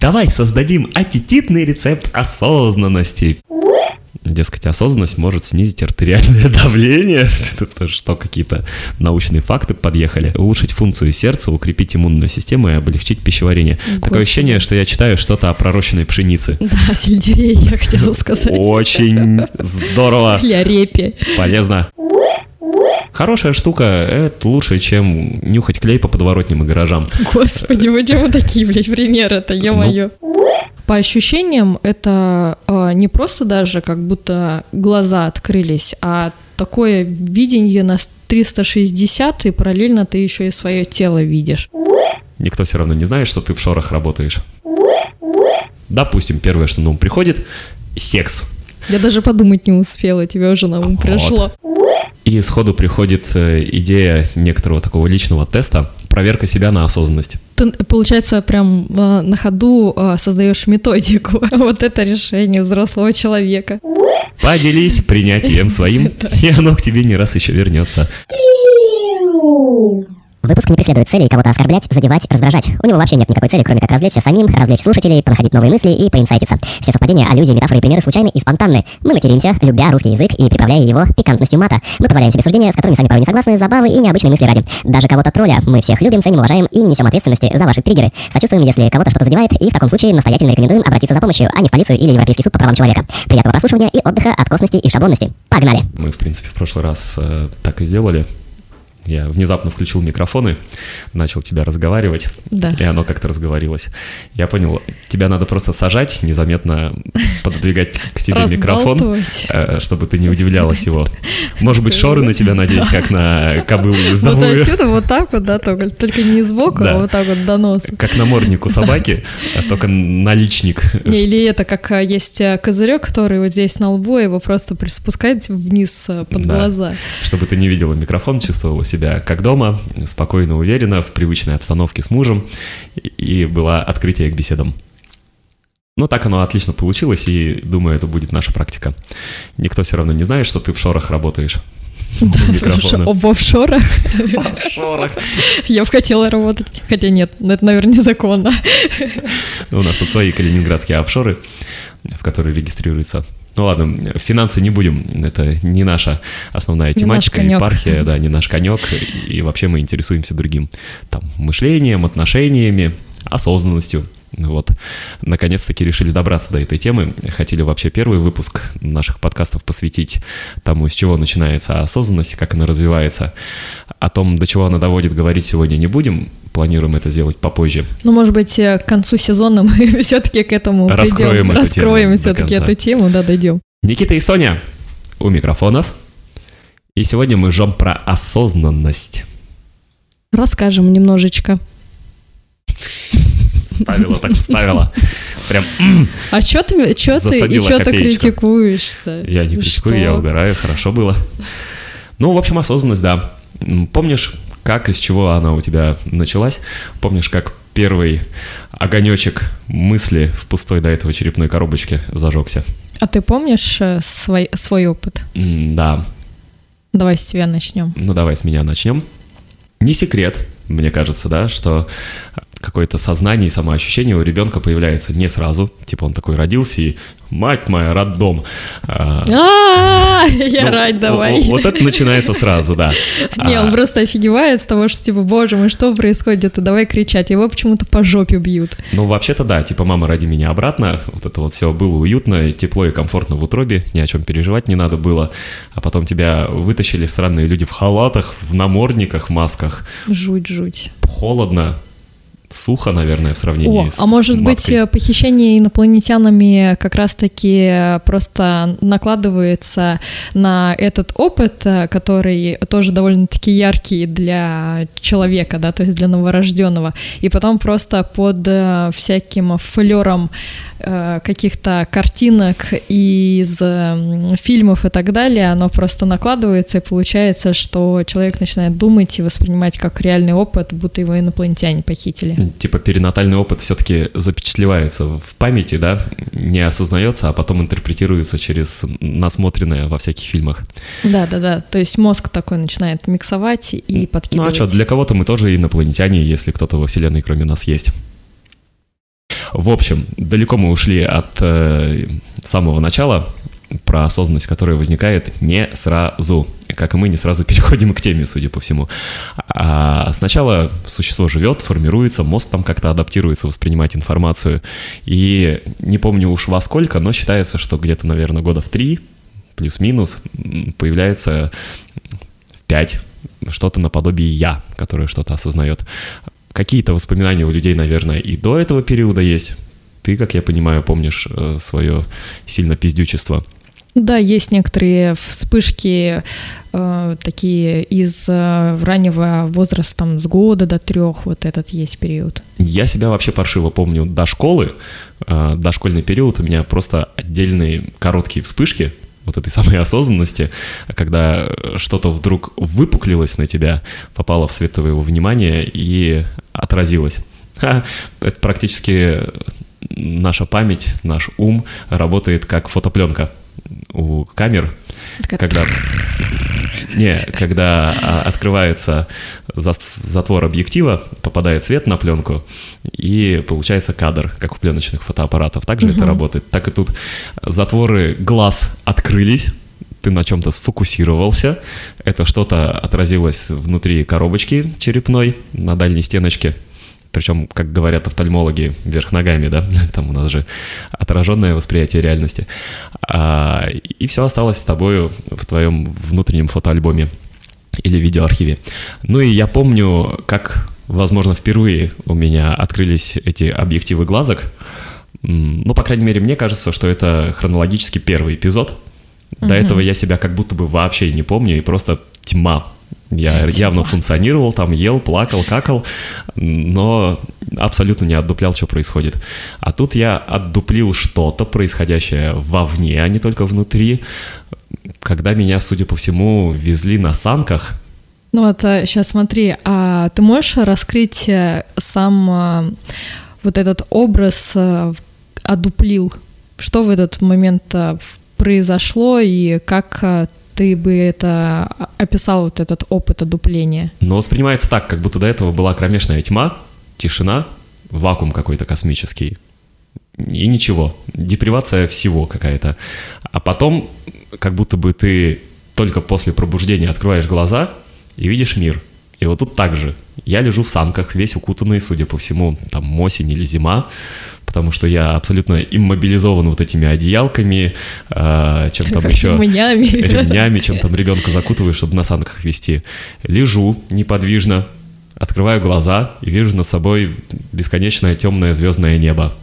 Давай создадим аппетитный рецепт осознанности. Дескать, осознанность может снизить артериальное давление. Это что, какие-то научные факты подъехали? Улучшить функцию сердца, укрепить иммунную систему и облегчить пищеварение. Господи. Такое ощущение, что я читаю что-то о пророщенной пшенице. Да, сельдерей, я хотела сказать. Очень здорово, Или о репе. полезно. Хорошая штука, это лучше, чем нюхать клей по подворотням и гаражам. Господи, почему такие, блядь, примеры-то, ё-моё. По ощущениям, это а, не просто даже как будто глаза открылись, а такое видение на 360, и параллельно ты еще и свое тело видишь. Никто все равно не знает, что ты в шорах работаешь. Допустим, первое, что на ум приходит – секс. Я даже подумать не успела, тебе уже на ум Вот. пришло. И сходу приходит э, идея некоторого такого личного теста – проверка себя на осознанность. Ты, получается, прям а, на ходу а, создаешь методику. Вот это решение взрослого человека. Поделись принятием своим, и оно к тебе не раз еще вернется. Выпуск не преследует целей кого-то оскорблять, задевать, раздражать. У него вообще нет никакой цели, кроме как развлечься самим, развлечь слушателей, понаходить новые мысли и поинсайтиться. Все совпадения, аллюзии, метафоры и примеры случайны и спонтанны. Мы материмся, любя русский язык и приправляя его пикантностью мата. Мы позволяем себе суждения, с которыми сами порой не согласны, забавы и необычные мысли ради. Даже кого-то тролля мы всех любим, ценим, уважаем и не несем ответственности за ваши триггеры. Сочувствуем, если кого-то что-то задевает, и в таком случае настоятельно рекомендуем обратиться за помощью, а не в полицию или Европейский суд по правам человека. Приятного прослушивания и отдыха от косности и шаблонности. Погнали! Мы, в принципе, в прошлый раз э, так и сделали. Я внезапно включил микрофоны, начал тебя разговаривать, Да. и оно как-то разговорилось. Я понял, тебя надо просто сажать, незаметно пододвигать к тебе микрофон, э, чтобы ты не удивлялась его. Может быть, шоры на тебя надеть, как на кобылу Вот ездовую. отсюда вот так вот, да, только, только не сбоку, Да. а вот так вот до носа. Как наморднику собаки, а только наличник. Не, или это как а, есть а, козырек, который вот здесь на лбу, его просто приспускать вниз а, под Да. глаза. Чтобы ты не видела микрофон, чувствовала себя как дома, спокойно, уверенно, в привычной обстановке с мужем, и- была открытие к беседам. Ну, так оно отлично получилось, и думаю, это будет наша практика. Никто все равно не знает, что ты в шорах работаешь. Микрофона. В офшорах В шорах. я бы хотела работать, хотя нет, ну, это, наверное, незаконно. Ну, У нас тут свои калининградские офшоры, в которые регистрируются. Ну ладно, финансы не будем, это не наша основная Не тематика, конек. епархия, да, не наш конек, и вообще мы интересуемся другим. Там, мышлением, отношениями, осознанностью. Вот, наконец-таки решили добраться до этой темы. Хотели вообще первый выпуск наших подкастов посвятить тому, с чего начинается осознанность, как она развивается. О том, до чего она доводит, говорить сегодня не будем. Планируем это сделать попозже. Ну, может быть, э, к концу сезона мы все-таки к этому Раскроем придем. эту Раскроем все-таки эту тему, да, дойдем. Никита и Соня у микрофонов. И сегодня мы жжем про осознанность. Расскажем немножечко. Ставила так вставила. Прям А что ты, чё ты, и что ты критикуешь-то? я не критикую, Что? я угораю, хорошо было. Ну, в общем, осознанность, да. Помнишь, как, из чего она у тебя началась? Помнишь, как первый огонечек мысли в пустой до этого черепной коробочке зажегся? А ты помнишь э, свой, свой опыт? М, Да, Давай с тебя начнем. Ну, давай с меня начнем. Не секрет, мне кажется, да, что какое-то сознание и самоощущение у ребенка появляется не сразу. Типа он такой родился и мать моя, роддом. А, А, я ну, рать давай. Вот это начинается сразу, да. Не, он А, просто офигевает с того, что типа, боже мой, что происходит, давай кричать. Его почему-то по жопе бьют. Ну, вообще-то да, типа мама, роди меня обратно. Вот это вот все было уютно, тепло и комфортно в утробе, ни о чем переживать не надо было. А потом тебя вытащили странные люди в халатах, в намордниках, масках. Жуть-жуть. Холодно, сухо, наверное, в сравнении О, с а может быть, маской. э, похищение инопланетянами как раз-таки э, просто накладывается на этот опыт, э, который тоже довольно-таки яркий для человека, да, то есть для новорожденного, и потом просто под всяким флером каких-то картинок из э, фильмов и так далее, оно просто накладывается, и получается, что человек начинает думать и воспринимать как реальный опыт, будто его инопланетяне похитили. Типа перинатальный опыт все-таки запечатлевается в памяти, да, не осознается, а потом интерпретируется через насмотренное во всяких фильмах. Да, да, да. То есть мозг такой начинает миксовать и Ну подкидывать. а что, для кого-то мы тоже инопланетяне, если кто-то во Вселенной кроме нас есть. В общем, далеко мы ушли от э, самого начала про осознанность, которая возникает не сразу. Как и мы не сразу переходим к теме, судя по всему. А сначала существо живет, формируется, мозг там как-то адаптируется воспринимать информацию. И не помню уж во сколько, но считается, что где-то, наверное, года в три, плюс-минус, появляется пять что-то наподобие «я», которое что-то осознает. Какие-то воспоминания у людей, наверное, и до этого периода есть. Ты, как я понимаю, помнишь э, свое сильно пиздючество – да, есть некоторые вспышки э, такие из э, раннего возраста, там, с года до трех, вот этот есть период. Я себя вообще паршиво помню до школы, э, до школьный период у меня просто отдельные короткие вспышки, вот этой самой осознанности, когда что-то вдруг выпуклилось на тебя, попало в свет твоего внимания и отразилось. Это практически наша память, наш ум работает как фотопленка у камер, когда... Не, когда а, открывается затвор объектива, попадает свет на пленку, и получается кадр, как у пленочных фотоаппаратов. Так же угу. это работает. Так и тут затворы глаз открылись, ты на чем-то сфокусировался, это что-то отразилось внутри коробочки черепной на дальней стеночке, причем, как говорят офтальмологи, вверх ногами, да, там у нас же отраженное восприятие реальности. А, и все осталось с тобой в твоем внутреннем фотоальбоме или видеоархиве. Ну и я помню, как, возможно, впервые у меня открылись эти объективы глазок. Ну, по крайней мере, мне кажется, что это хронологически первый эпизод. До угу. этого я себя как будто бы вообще не помню, и просто тьма я явно функционировал, там ел, плакал, какал, но абсолютно не отдуплял, что происходит. А тут я отдуплил что-то, происходящее вовне, а не только внутри, когда меня, судя по всему, везли на санках. Ну вот сейчас э, смотри, а ты можешь раскрыть э, сам э, вот этот образ одуплил? Что в этот момент произошло и как ты бы это описал, вот этот опыт одупления? Но воспринимается так, как будто до этого была кромешная тьма, тишина, вакуум какой-то космический. И ничего. Депривация всего какая-то. А потом, как будто бы ты только после пробуждения открываешь глаза и видишь мир. И вот тут так же. Я лежу в санках, весь укутанный, судя по всему, там осень или зима потому что я абсолютно иммобилизован вот этими одеялками, э, чем там еще... Ремнями. Ремнями, чем там ребенка закутываю, чтобы на санках вести. Лежу неподвижно, открываю глаза и вижу над собой бесконечное темное звездное небо.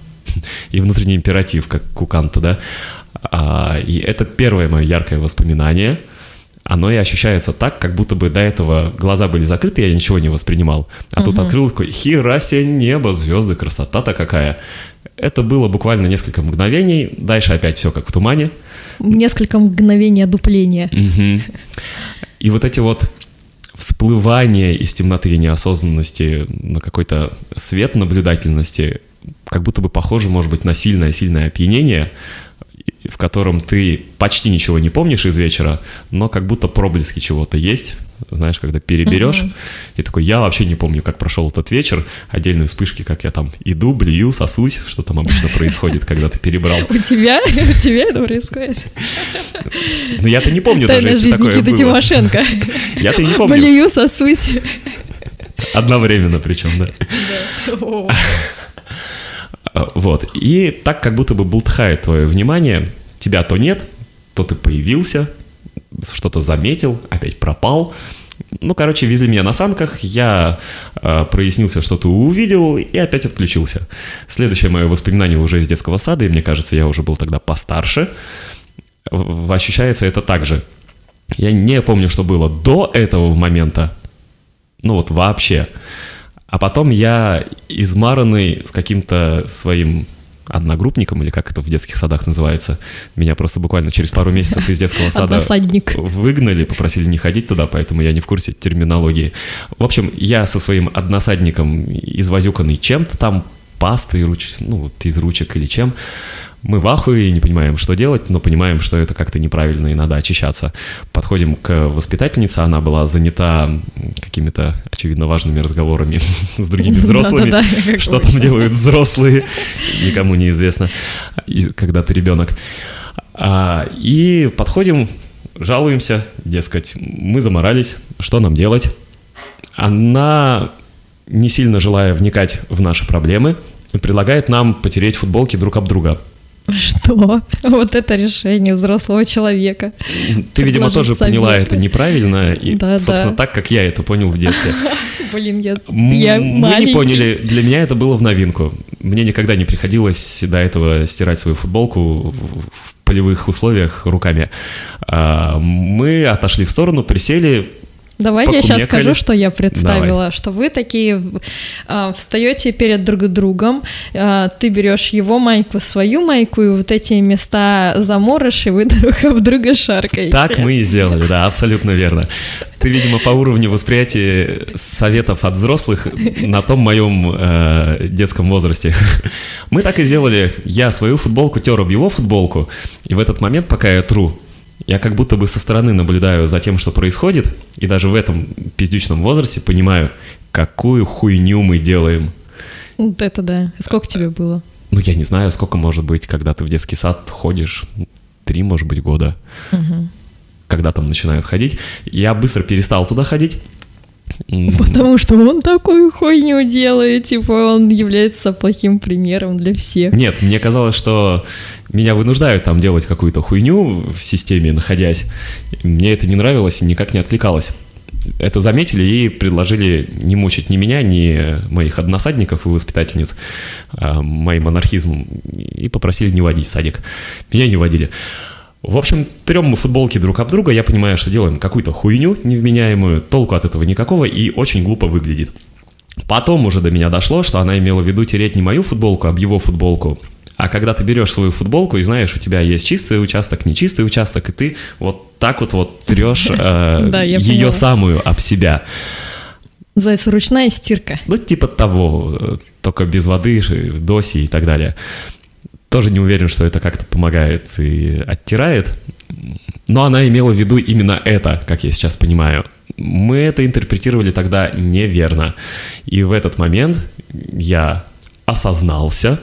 И внутренний императив, как у Канта, да? А, и это первое мое яркое воспоминание – оно и ощущается так, как будто бы до этого глаза были закрыты, я ничего не воспринимал. А угу. тут открыл такой, хера себе небо, звезды, красота-то какая. Это было буквально несколько мгновений, дальше опять все как в тумане. Несколько мгновений одупления. Угу. И вот эти вот всплывания из темноты неосознанности на какой-то свет наблюдательности, как будто бы похоже, может быть, на сильное-сильное опьянение, в котором ты почти ничего не помнишь из вечера, но как будто проблески чего-то есть, знаешь, когда переберешь, uh-huh. и такой, я вообще не помню, как прошел этот вечер, отдельные вспышки, как я там иду, блюю, сосусь, что там обычно происходит, когда ты перебрал. У тебя? У тебя это происходит? Ну, я-то не помню даже, если жизнь Никиты Тимошенко. Я-то не помню. Блюю, сосусь. Одновременно причем, да. А, вот. И так как будто бы бултхает твое внимание, тебя то нет, то ты появился, что-то заметил, опять пропал. Ну, короче, везли меня на санках, я э, прояснился, что ты увидел, и опять отключился. Следующее мое воспоминание уже из детского сада, и мне кажется, я уже был тогда постарше. Ощущается это так же. Я не помню, что было до этого момента. Ну вот вообще. А потом я измаранный с каким-то своим одногруппником, или как это в детских садах называется. Меня просто буквально через пару месяцев из детского сада выгнали, попросили не ходить туда, поэтому я не в курсе терминологии. В общем, я со своим односадником извозюканный чем-то там, пастой, руч... ну, вот из ручек или чем, Мы в ахуе, не понимаем, что делать, но понимаем, что это как-то неправильно и надо очищаться. Подходим к воспитательнице, она была занята какими-то, очевидно, важными разговорами с другими взрослыми. Что там делают взрослые, никому неизвестно, когда ты ребенок. А, и подходим, жалуемся, дескать, мы заморались, что нам делать? Она, не сильно желая вникать в наши проблемы, предлагает нам потереть футболки друг об друга. Что? Вот это решение взрослого человека. Ты, видимо, тоже совет. поняла это неправильно, и, да, собственно, да. так, как я это понял в детстве. Блин, я, я Мы маленький. не поняли, для меня это было в новинку. Мне никогда не приходилось до этого стирать свою футболку в полевых условиях руками. А, мы отошли в сторону, присели, Давай я сейчас скажу, что я представила, Давай. что вы такие э, встаете перед друг другом, э, ты берешь его майку, свою майку, и вот эти места заморыш, и вы друг об друга шаркаете. Так мы и сделали, да, абсолютно верно. Ты, видимо, по уровню восприятия советов от взрослых на том моем э, детском возрасте. Мы так и сделали. Я свою футболку тер об его футболку, и в этот момент, пока я тру, я как будто бы со стороны наблюдаю за тем, что происходит, и даже в этом пиздючном возрасте понимаю, какую хуйню мы делаем. Вот это да. Сколько тебе было? Ну, я не знаю, сколько может быть, когда ты в детский сад ходишь. Три, может быть, года. Угу. Когда там начинают ходить. Я быстро перестал туда ходить. Потому что он такую хуйню делает, типа он является плохим примером для всех. Нет, мне казалось, что меня вынуждают там делать какую-то хуйню в системе, находясь. Мне это не нравилось и никак не откликалось. Это заметили и предложили не мучить ни меня, ни моих односадников и воспитательниц а, моим анархизмом и попросили не водить садик. Меня не водили. В общем, трем мы футболки друг об друга, я понимаю, что делаем какую-то хуйню невменяемую, толку от этого никакого и очень глупо выглядит. Потом уже до меня дошло, что она имела в виду тереть не мою футболку, а его футболку. А когда ты берешь свою футболку и знаешь, у тебя есть чистый участок, нечистый участок, и ты вот так вот вот трешь э, ее самую об себя. Называется ручная стирка. Ну, типа того, э, только без воды, доси и так далее. Тоже не уверен, что это как-то помогает и оттирает. Но она имела в виду именно это, как я сейчас понимаю. Мы это интерпретировали тогда неверно. И в этот момент я осознался,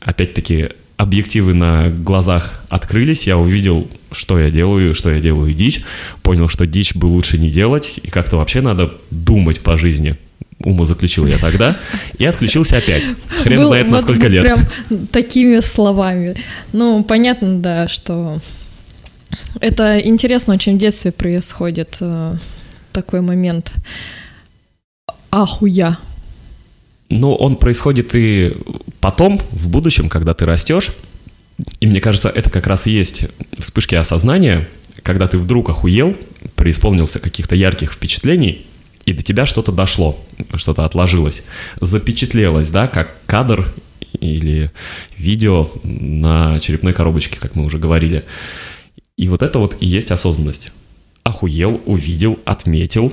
опять-таки объективы на глазах открылись, я увидел, что я делаю, что я делаю дичь, понял, что дичь бы лучше не делать, и как-то вообще надо думать по жизни уму заключил я тогда, и отключился опять. Хрен Был, знает, на сколько лет. Прям такими словами. Ну, понятно, да, что это интересно очень в детстве происходит э, такой момент. Ахуя. Ну, он происходит и потом, в будущем, когда ты растешь. И мне кажется, это как раз и есть вспышки осознания, когда ты вдруг охуел, преисполнился каких-то ярких впечатлений, и до тебя что-то дошло, что-то отложилось, запечатлелось, да, как кадр или видео на черепной коробочке, как мы уже говорили. И вот это вот и есть осознанность. Охуел, увидел, отметил.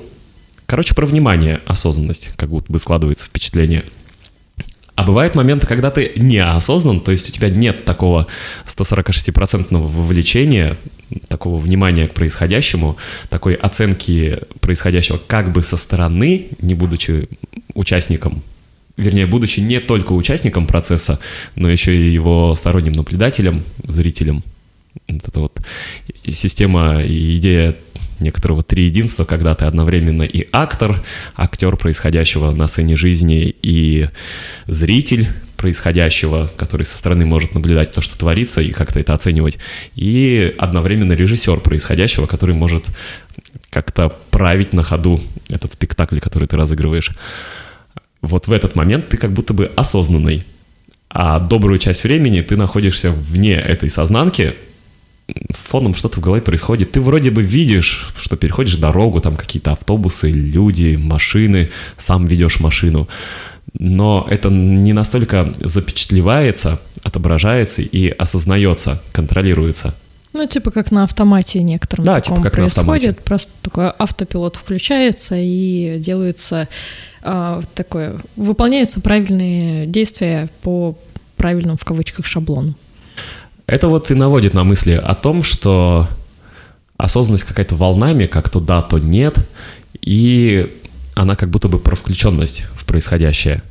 Короче, про внимание осознанность, как будто бы складывается впечатление – а бывают моменты, когда ты неосознан, то есть у тебя нет такого 146% вовлечения, такого внимания к происходящему, такой оценки происходящего как бы со стороны, не будучи участником вернее, будучи не только участником процесса, но еще и его сторонним наблюдателем, зрителем. Вот эта вот система и идея некоторого триединства, когда ты одновременно и актор, актер происходящего на сцене жизни, и зритель происходящего, который со стороны может наблюдать то, что творится, и как-то это оценивать, и одновременно режиссер происходящего, который может как-то править на ходу этот спектакль, который ты разыгрываешь. Вот в этот момент ты как будто бы осознанный, а добрую часть времени ты находишься вне этой сознанки, фоном что-то в голове происходит. Ты вроде бы видишь, что переходишь дорогу, там какие-то автобусы, люди, машины, сам ведешь машину. Но это не настолько запечатлевается, отображается и осознается, контролируется. Ну, типа как на автомате некоторым да, типа как происходит. На автомате. Просто такой автопилот включается и делается э, такое, выполняются правильные действия по правильным в кавычках шаблону. Это вот и наводит на мысли о том, что осознанность какая-то волнами, как то да, то нет, и она как будто бы про включенность в происходящее.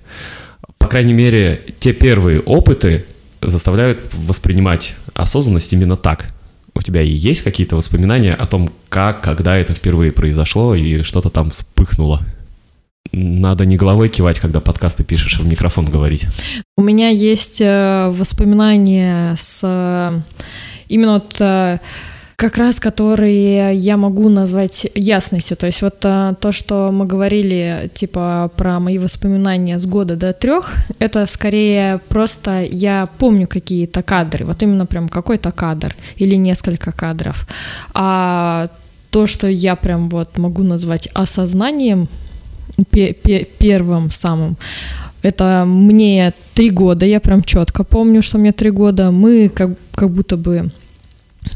По крайней мере, те первые опыты заставляют воспринимать осознанность именно так. У тебя и есть какие-то воспоминания о том, как, когда это впервые произошло и что-то там вспыхнуло? Надо не головой кивать, когда подкасты пишешь, а в микрофон говорить. У меня есть э, воспоминания с э, именно вот э, как раз которые я могу назвать ясностью. То есть вот то, что мы говорили, типа, про мои воспоминания с года до трех, это скорее просто я помню какие-то кадры, вот именно прям какой-то кадр или несколько кадров. А то, что я прям вот могу назвать осознанием, первым самым. Это мне три года, я прям четко помню, что мне три года. Мы как, как будто бы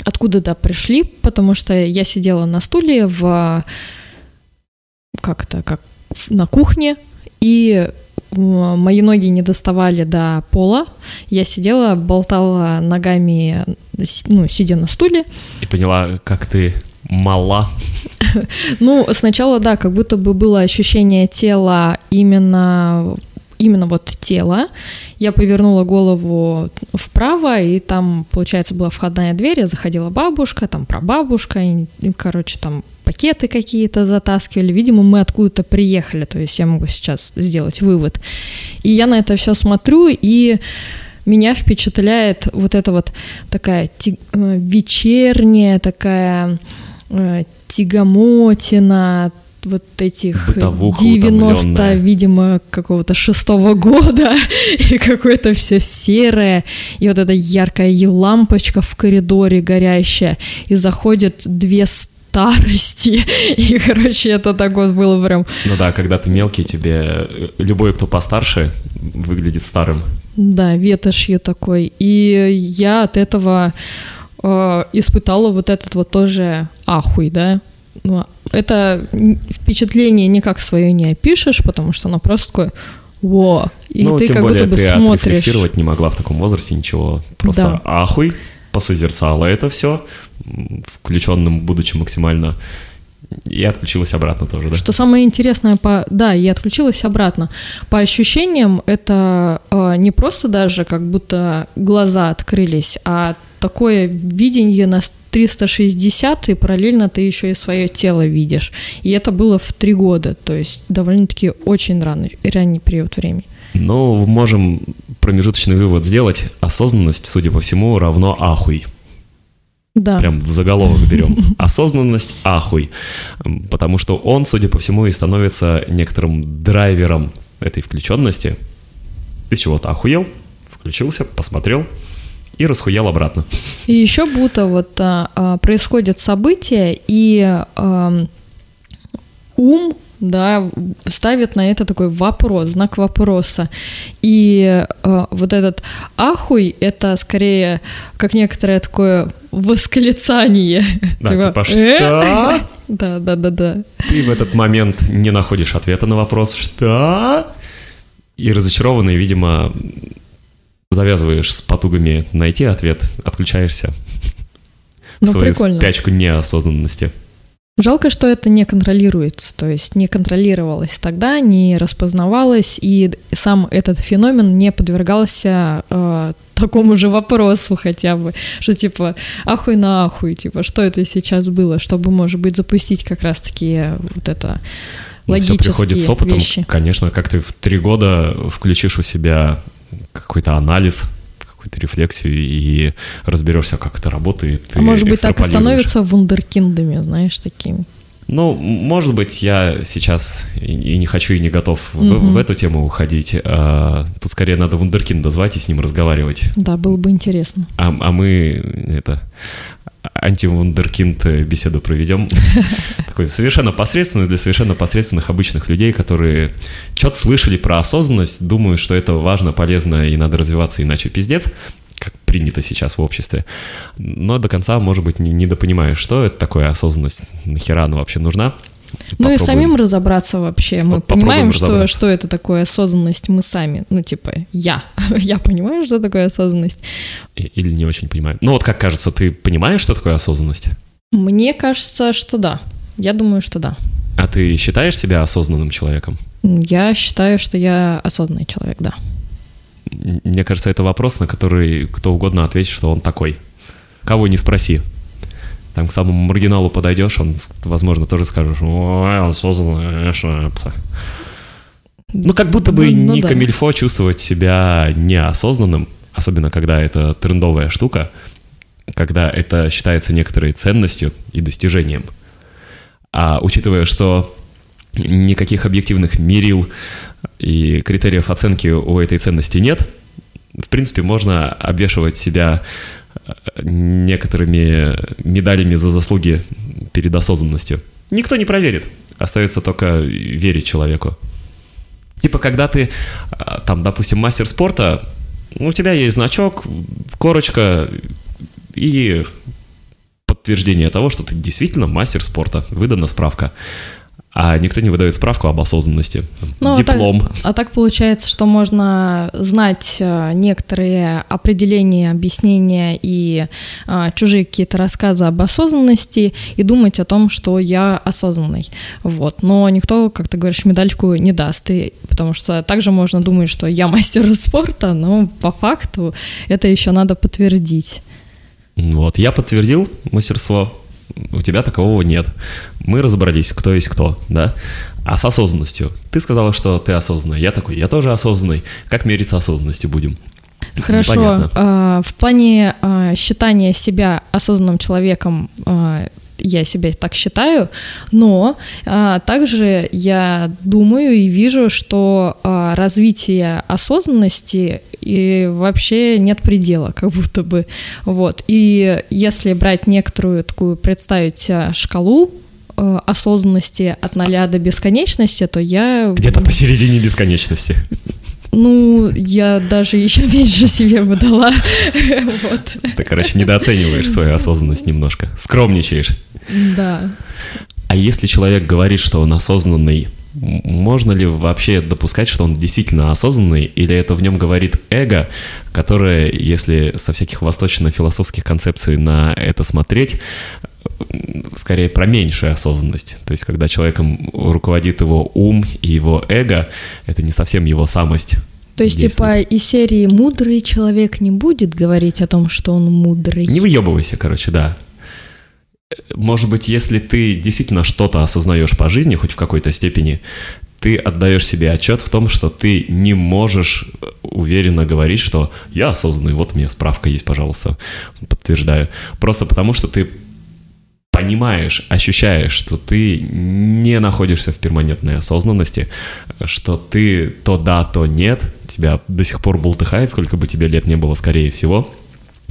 откуда-то пришли, потому что я сидела на стуле в как это, как на кухне, и мои ноги не доставали до пола. Я сидела, болтала ногами, ну, сидя на стуле. И поняла, как ты мала. Ну, сначала, да, как будто бы было ощущение тела именно именно вот тело. Я повернула голову вправо, и там, получается, была входная дверь, заходила бабушка, там прабабушка, и, короче, там пакеты какие-то затаскивали. Видимо, мы откуда-то приехали, то есть я могу сейчас сделать вывод. И я на это все смотрю, и меня впечатляет вот эта вот такая э, вечерняя, такая тягомотина, вот этих Бытовуха 90, утомленная. видимо, какого-то шестого года, и какое-то все серое, и вот эта яркая лампочка в коридоре горящая, и заходят две старости, и, короче, это так вот было прям... Ну да, когда ты мелкий, тебе любой, кто постарше, выглядит старым. Да, ветошью такой, и я от этого э, испытала вот этот вот тоже ахуй, да, ну, это впечатление никак свое не опишешь, потому что оно просто такое во, и ну, ты тем как более будто бы ты смотришь. не могла в таком возрасте ничего. Просто Да. ахуй, посозерцала это все, включенным, будучи максимально, и отключилась обратно тоже, да? Что самое интересное, по... да, я отключилась обратно. По ощущениям, это э, не просто даже как будто глаза открылись, а такое видение на 360, и параллельно ты еще и свое тело видишь. И это было в три года, то есть довольно-таки очень ранний, ранний период времени. Ну, можем промежуточный вывод сделать. Осознанность, судя по всему, равно ахуй. Да. Прям в заголовок берем. Осознанность ахуй. Потому что он, судя по всему, и становится некоторым драйвером этой включенности. Ты чего-то охуел, включился, посмотрел и расхуел обратно. И еще будто вот а, а, происходят события, и ам, ум, да, ставит на это такой вопрос, знак вопроса. И а, вот этот ахуй, это скорее как некоторое такое восклицание. Да, Типа, типа, «Э?» что? Да, да, да, да. Ты в этот момент не находишь ответа на вопрос «Что?». И разочарованный, видимо, завязываешь с потугами найти ответ, отключаешься в Ну, свою прикольно. спячку неосознанности. Жалко, что это не контролируется, то есть не контролировалось тогда, не распознавалось, и сам этот феномен не подвергался э, такому же вопросу хотя бы, что типа ахуй на ахуй, типа что это сейчас было, чтобы, может быть, запустить как раз-таки вот это Ну, Все логические приходит с опытом. вещи. Конечно, как ты в три года включишь у себя какой-то анализ, какую-то рефлексию и разберешься, как это работает. А может быть, так и становятся вундеркиндами, знаешь, такими. Ну, может быть, я сейчас и не хочу, и не готов в, Мгм. в эту тему уходить. А, тут скорее надо вундеркинда звать и с ним разговаривать. Да, было бы интересно. А, а мы это антивундеркинд беседу проведем. Такой совершенно посредственный для совершенно посредственных обычных людей, которые что-то слышали про осознанность, думают, что это важно, полезно и надо развиваться, иначе пиздец, как принято сейчас в обществе. Но до конца, может быть, не, недопонимаешь, что это такое осознанность, нахера она вообще нужна. Ну и самим разобраться вообще. Мы Вот понимаем, что, что это такое осознанность, мы сами. Ну, типа, я. я понимаю, что такое осознанность. Или не очень понимаю. Ну вот как кажется, ты понимаешь, что такое осознанность? Мне кажется, что да. Я думаю, что да. А ты считаешь себя осознанным человеком? Я считаю, что я осознанный человек, да. Мне кажется, это вопрос, на который кто угодно ответит, что он такой. Кого не спроси. Там к самому маргиналу подойдешь, он, возможно, тоже скажешь, ой, он осознанный, конечно». Ну, как будто бы Ну- ну не да. камильфо чувствовать себя неосознанным, особенно когда это трендовая штука, когда это считается некоторой ценностью и достижением. А учитывая, что никаких объективных мерил и критериев оценки у этой ценности нет, в принципе, можно обвешивать себя э, некоторыми медалями за заслуги перед осознанностью. Никто не проверит. Остается только верить человеку. Типа, когда ты, а, там, допустим, мастер спорта, у тебя есть значок, корочка и подтверждение того, что ты действительно мастер спорта. Выдана справка. А никто не выдает справку об осознанности. Ну, а Диплом. так- А так получается, что можно знать э, некоторые определения, объяснения и а, чужие какие-то рассказы об осознанности и думать о том, что я осознанный. Вот. Но никто, как ты говоришь, медальку не даст. И, потому что также можно думать, что я мастер спорта, но по факту это еще надо подтвердить. Вот, я подтвердил мастерство, у тебя такового нет. Мы разобрались, кто есть кто, да? А с осознанностью? Ты сказала, что ты осознанный. Я такой, я тоже осознанный. Как мериться осознанностью будем? Хорошо. Непонятно. а, в плане а, считания себя осознанным человеком а, я себя так считаю, но а, также я думаю и вижу, что а, развитие осознанности и вообще нет предела, как будто бы. Вот. И если брать некоторую такую, представить а, шкалу э, осознанности от ноля до бесконечности, то я... Где-то посередине бесконечности. Ну, я даже еще меньше себе бы дала. Вот. Ты, короче, недооцениваешь свою осознанность немножко. Скромничаешь. Да. А если человек говорит, что он осознанный, можно ли вообще допускать, что он действительно осознанный, или это в нем говорит эго, которое, если со всяких восточно-философских концепций на это смотреть, скорее про меньшую осознанность. То есть, когда человеком руководит его ум и его эго, это не совсем его самость. То есть, типа, из серии «мудрый человек не будет говорить о том, что он мудрый». Не выебывайся, короче, да. Может быть, если ты действительно что-то осознаешь по жизни, хоть в какой-то степени, ты отдаешь себе отчет в том, что ты не можешь уверенно говорить, что я осознанный, вот у меня справка есть, пожалуйста, подтверждаю. Просто потому, что ты понимаешь, ощущаешь, что ты не находишься в перманентной осознанности, что ты то да, то нет, тебя до сих пор бултыхает, сколько бы тебе лет не было, скорее всего,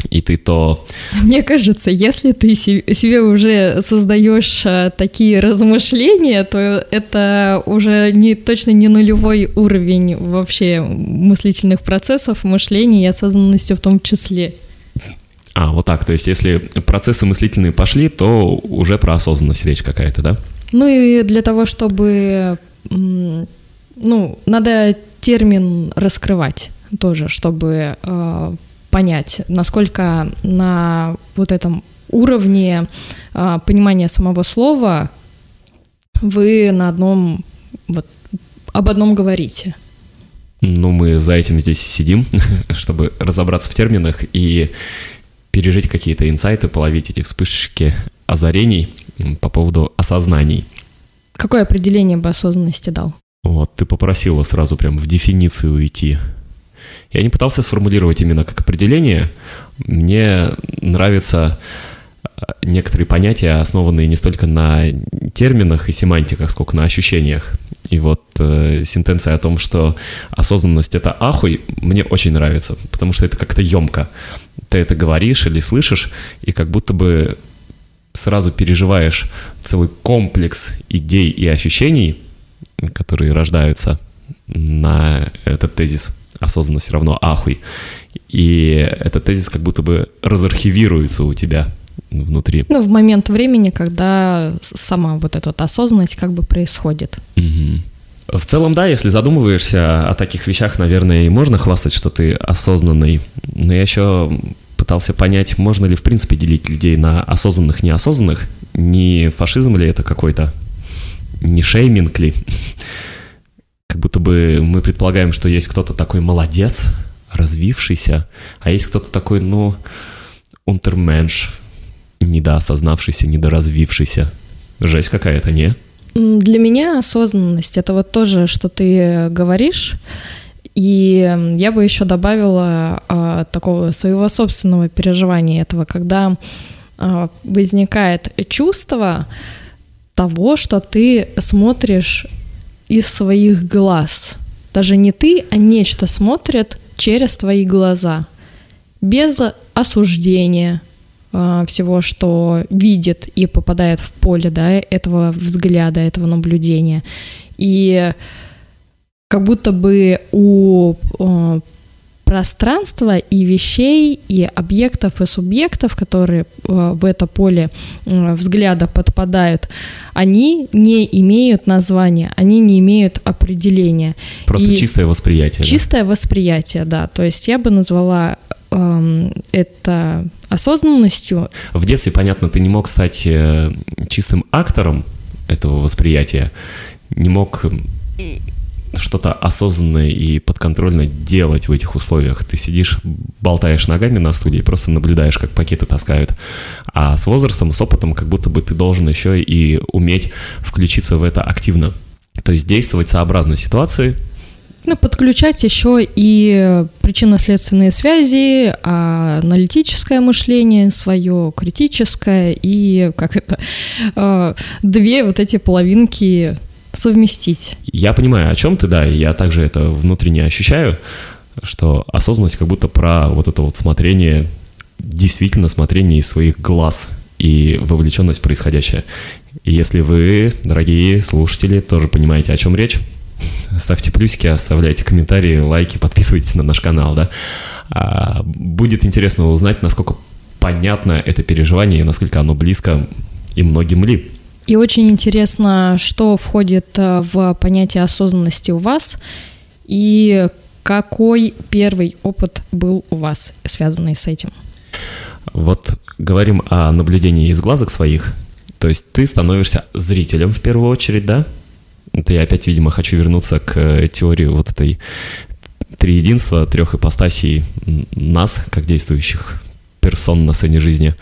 и ты то Мне кажется, если ты се- себе уже создаешь а, такие размышления, то это уже не точно не нулевой уровень вообще мыслительных процессов, мышления и осознанности в том числе. А, вот так. То есть, если процессы мыслительные пошли, то уже про осознанность речь какая-то, да? Ну и для того, чтобы, ну, надо термин раскрывать тоже, чтобы э, понять, насколько на вот этом уровне э, понимания самого слова вы на одном, вот, об одном говорите. Ну, мы за этим здесь и сидим, чтобы разобраться в терминах и пережить какие-то инсайты, половить эти вспышки озарений по поводу осознаний. Какое определение бы осознанности дал? Вот, ты попросила сразу прям в дефиницию уйти. Я не пытался сформулировать именно как определение. Мне нравятся э, некоторые понятия, основанные не столько на терминах и семантиках, сколько на ощущениях. И вот э, сентенция о том, что осознанность это ахуй, мне очень нравится, потому что это как-то емко. Ты это говоришь или слышишь, и как будто бы сразу переживаешь целый комплекс идей и ощущений, которые рождаются на этот тезис осознанность равно ахуй. И этот тезис как будто бы разархивируется у тебя. Внутри. Ну, в момент времени, когда сама вот эта вот осознанность как бы происходит. Угу. В целом, да, если задумываешься о таких вещах, наверное, и можно хвастать, что ты осознанный. Но я еще пытался понять, можно ли в принципе делить людей на осознанных, неосознанных. Не фашизм ли это какой-то, не шейминг ли. Как будто бы мы предполагаем, что есть кто-то такой молодец, развившийся, а есть кто-то такой, ну, унтерменш, недоосознавшийся, недоразвившийся. Жесть какая-то, не? Для меня осознанность это вот тоже, что ты говоришь. И я бы еще добавила а, такого своего собственного переживания этого, когда а, возникает чувство того, что ты смотришь из своих глаз. Даже не ты, а нечто смотрит через твои глаза. Без осуждения, всего, что видит и попадает в поле да, этого взгляда, этого наблюдения. И как будто бы у а, пространства и вещей, и объектов, и субъектов, которые а, в это поле взгляда подпадают, они не имеют названия, они не имеют определения. Просто и чистое восприятие. Чистое да? восприятие, да. То есть я бы назвала это осознанностью. В детстве, понятно, ты не мог стать э, чистым актором этого восприятия, не мог что-то осознанное и подконтрольно делать в этих условиях. Ты сидишь, болтаешь ногами на студии, просто наблюдаешь, как пакеты таскают. А с возрастом, с опытом, как будто бы ты должен еще и уметь включиться в это активно. То есть действовать сообразно ситуации, ну, подключать еще и причинно-следственные связи, аналитическое мышление свое, критическое и как это э, две вот эти половинки совместить. Я понимаю, о чем ты, да, и я также это внутренне ощущаю, что осознанность как будто про вот это вот смотрение, действительно смотрение из своих глаз и вовлеченность в происходящее. И если вы, дорогие слушатели, тоже понимаете, о чем речь, ставьте плюсики, оставляйте комментарии, лайки, подписывайтесь на наш канал, да. А, будет интересно узнать, насколько понятно это переживание и насколько оно близко и многим ли. И очень интересно, что входит э, в понятие осознанности у вас и какой первый опыт был у вас, связанный с этим? Вот говорим о наблюдении из глазок своих. То есть ты становишься зрителем в первую очередь, да? Это я опять, видимо, хочу вернуться к э, теории вот этой триединства, трех ипостасей нас, как действующих персон на сцене жизни.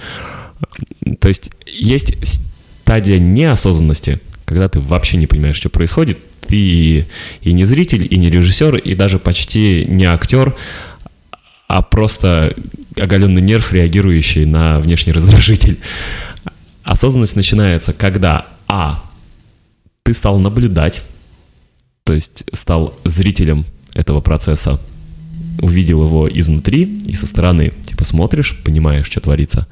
То есть есть стадия неосознанности, когда ты вообще не понимаешь, что происходит. Ты и не зритель, и не режиссер, и даже почти не актер, а просто оголенный нерв, реагирующий на внешний раздражитель. Осознанность начинается, когда А ты стал наблюдать, то есть стал зрителем этого процесса, увидел его изнутри и со стороны, типа смотришь, понимаешь, что творится.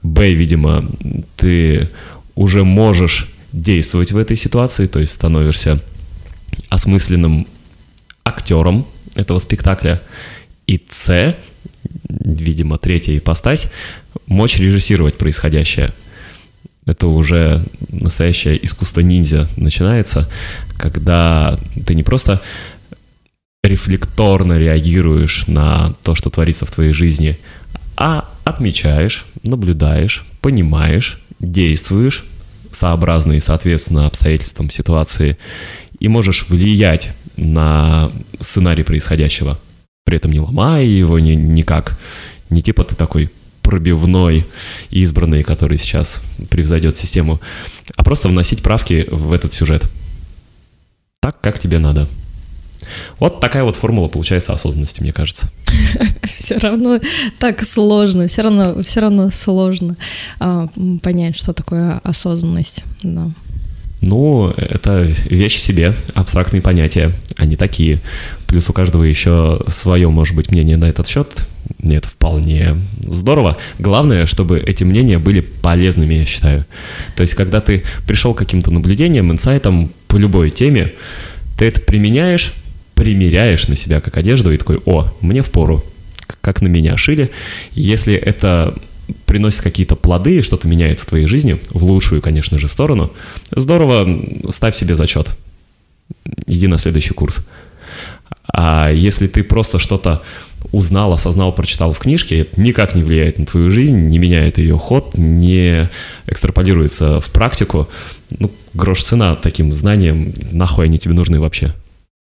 Б, видимо, ты уже можешь действовать в этой ситуации, то есть становишься осмысленным актером этого спектакля. И С, видимо, третья ипостась, мочь режиссировать происходящее – это уже настоящее искусство ниндзя начинается, когда ты не просто рефлекторно реагируешь на то, что творится в твоей жизни, а отмечаешь, наблюдаешь, понимаешь, действуешь сообразно и соответственно обстоятельствам ситуации и можешь влиять на сценарий происходящего, при этом не ломая его ни, никак, не типа ты такой пробивной избранный, который сейчас превзойдет систему, а просто вносить правки в этот сюжет. Так, как тебе надо. Вот такая вот формула получается осознанности, мне кажется. Все равно так сложно, все равно, все равно сложно а, понять, что такое осознанность. Ну, это вещь в себе, абстрактные понятия, они такие. Плюс у каждого еще свое, может быть, мнение на этот счет. Нет, вполне здорово. Главное, чтобы эти мнения были полезными, я считаю. То есть, когда ты пришел к каким-то наблюдениям, инсайтам по любой теме, ты это применяешь, примеряешь на себя как одежду и такой, о, мне в пору, как на меня шили. Если это приносит какие-то плоды, что-то меняет в твоей жизни, в лучшую, конечно же, сторону, здорово, ставь себе зачет. Иди на следующий курс. А если ты просто что-то узнал, осознал, прочитал в книжке, никак не влияет на твою жизнь, не меняет ее ход, не экстраполируется в практику, ну, грош цена таким знаниям, нахуй они тебе нужны вообще?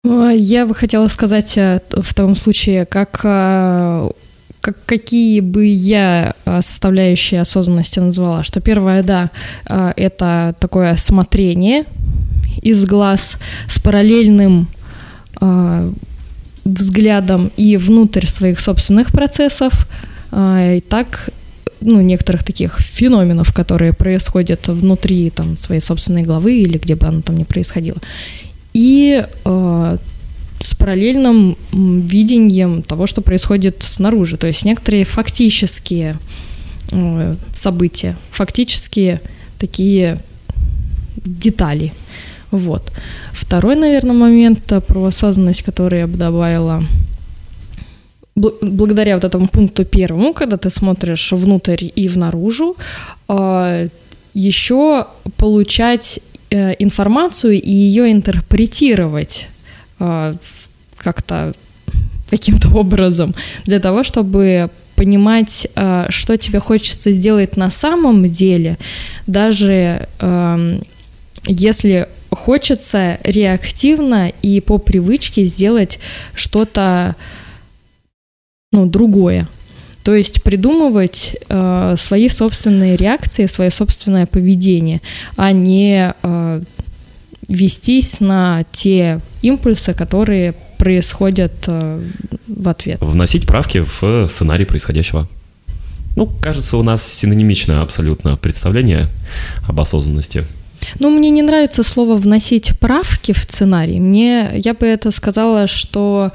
Я бы хотела сказать э, в том случае, как, э, как какие бы я э, составляющие осознанности назвала, что первое, да, это такое смотрение из глаз с параллельным взглядом и внутрь своих собственных процессов, и так ну, некоторых таких феноменов, которые происходят внутри там, своей собственной главы или где бы оно там ни происходило. И э, с параллельным видением того, что происходит снаружи. То есть некоторые фактические э, события, фактические такие детали. Вот. Второй, наверное, момент э, про осознанность, который я бы добавила – благодаря вот этому пункту первому, когда ты смотришь внутрь и внаружу, а, еще получать э, информацию и ее интерпретировать как-то каким-то образом для того, чтобы понимать, а, что тебе хочется сделать на самом деле, даже если хочется реактивно и по привычке сделать что-то ну, другое. То есть придумывать э, свои собственные реакции, свое собственное поведение, а не э, вестись на те импульсы, которые происходят э, в ответ. Вносить правки в сценарий происходящего. Ну, кажется, у нас синонимичное абсолютно представление об осознанности. Ну, мне не нравится слово вносить правки в сценарий. Мне, я бы это сказала, что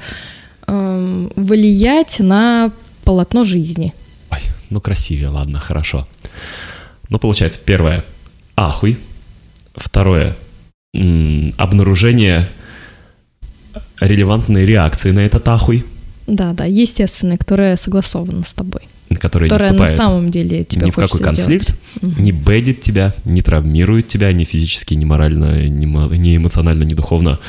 э, влиять на полотно жизни. Ой, ну красивее, ладно, хорошо. Ну, получается, первое – ахуй. Второе – обнаружение релевантной реакции на этот ахуй. Да, да, естественной, которая согласована с тобой. Которая, которая на самом деле тебя ни в какой конфликт, сделать. не бедит тебя, не травмирует тебя ни физически, ни морально, ни, ни эмоционально, ни духовно,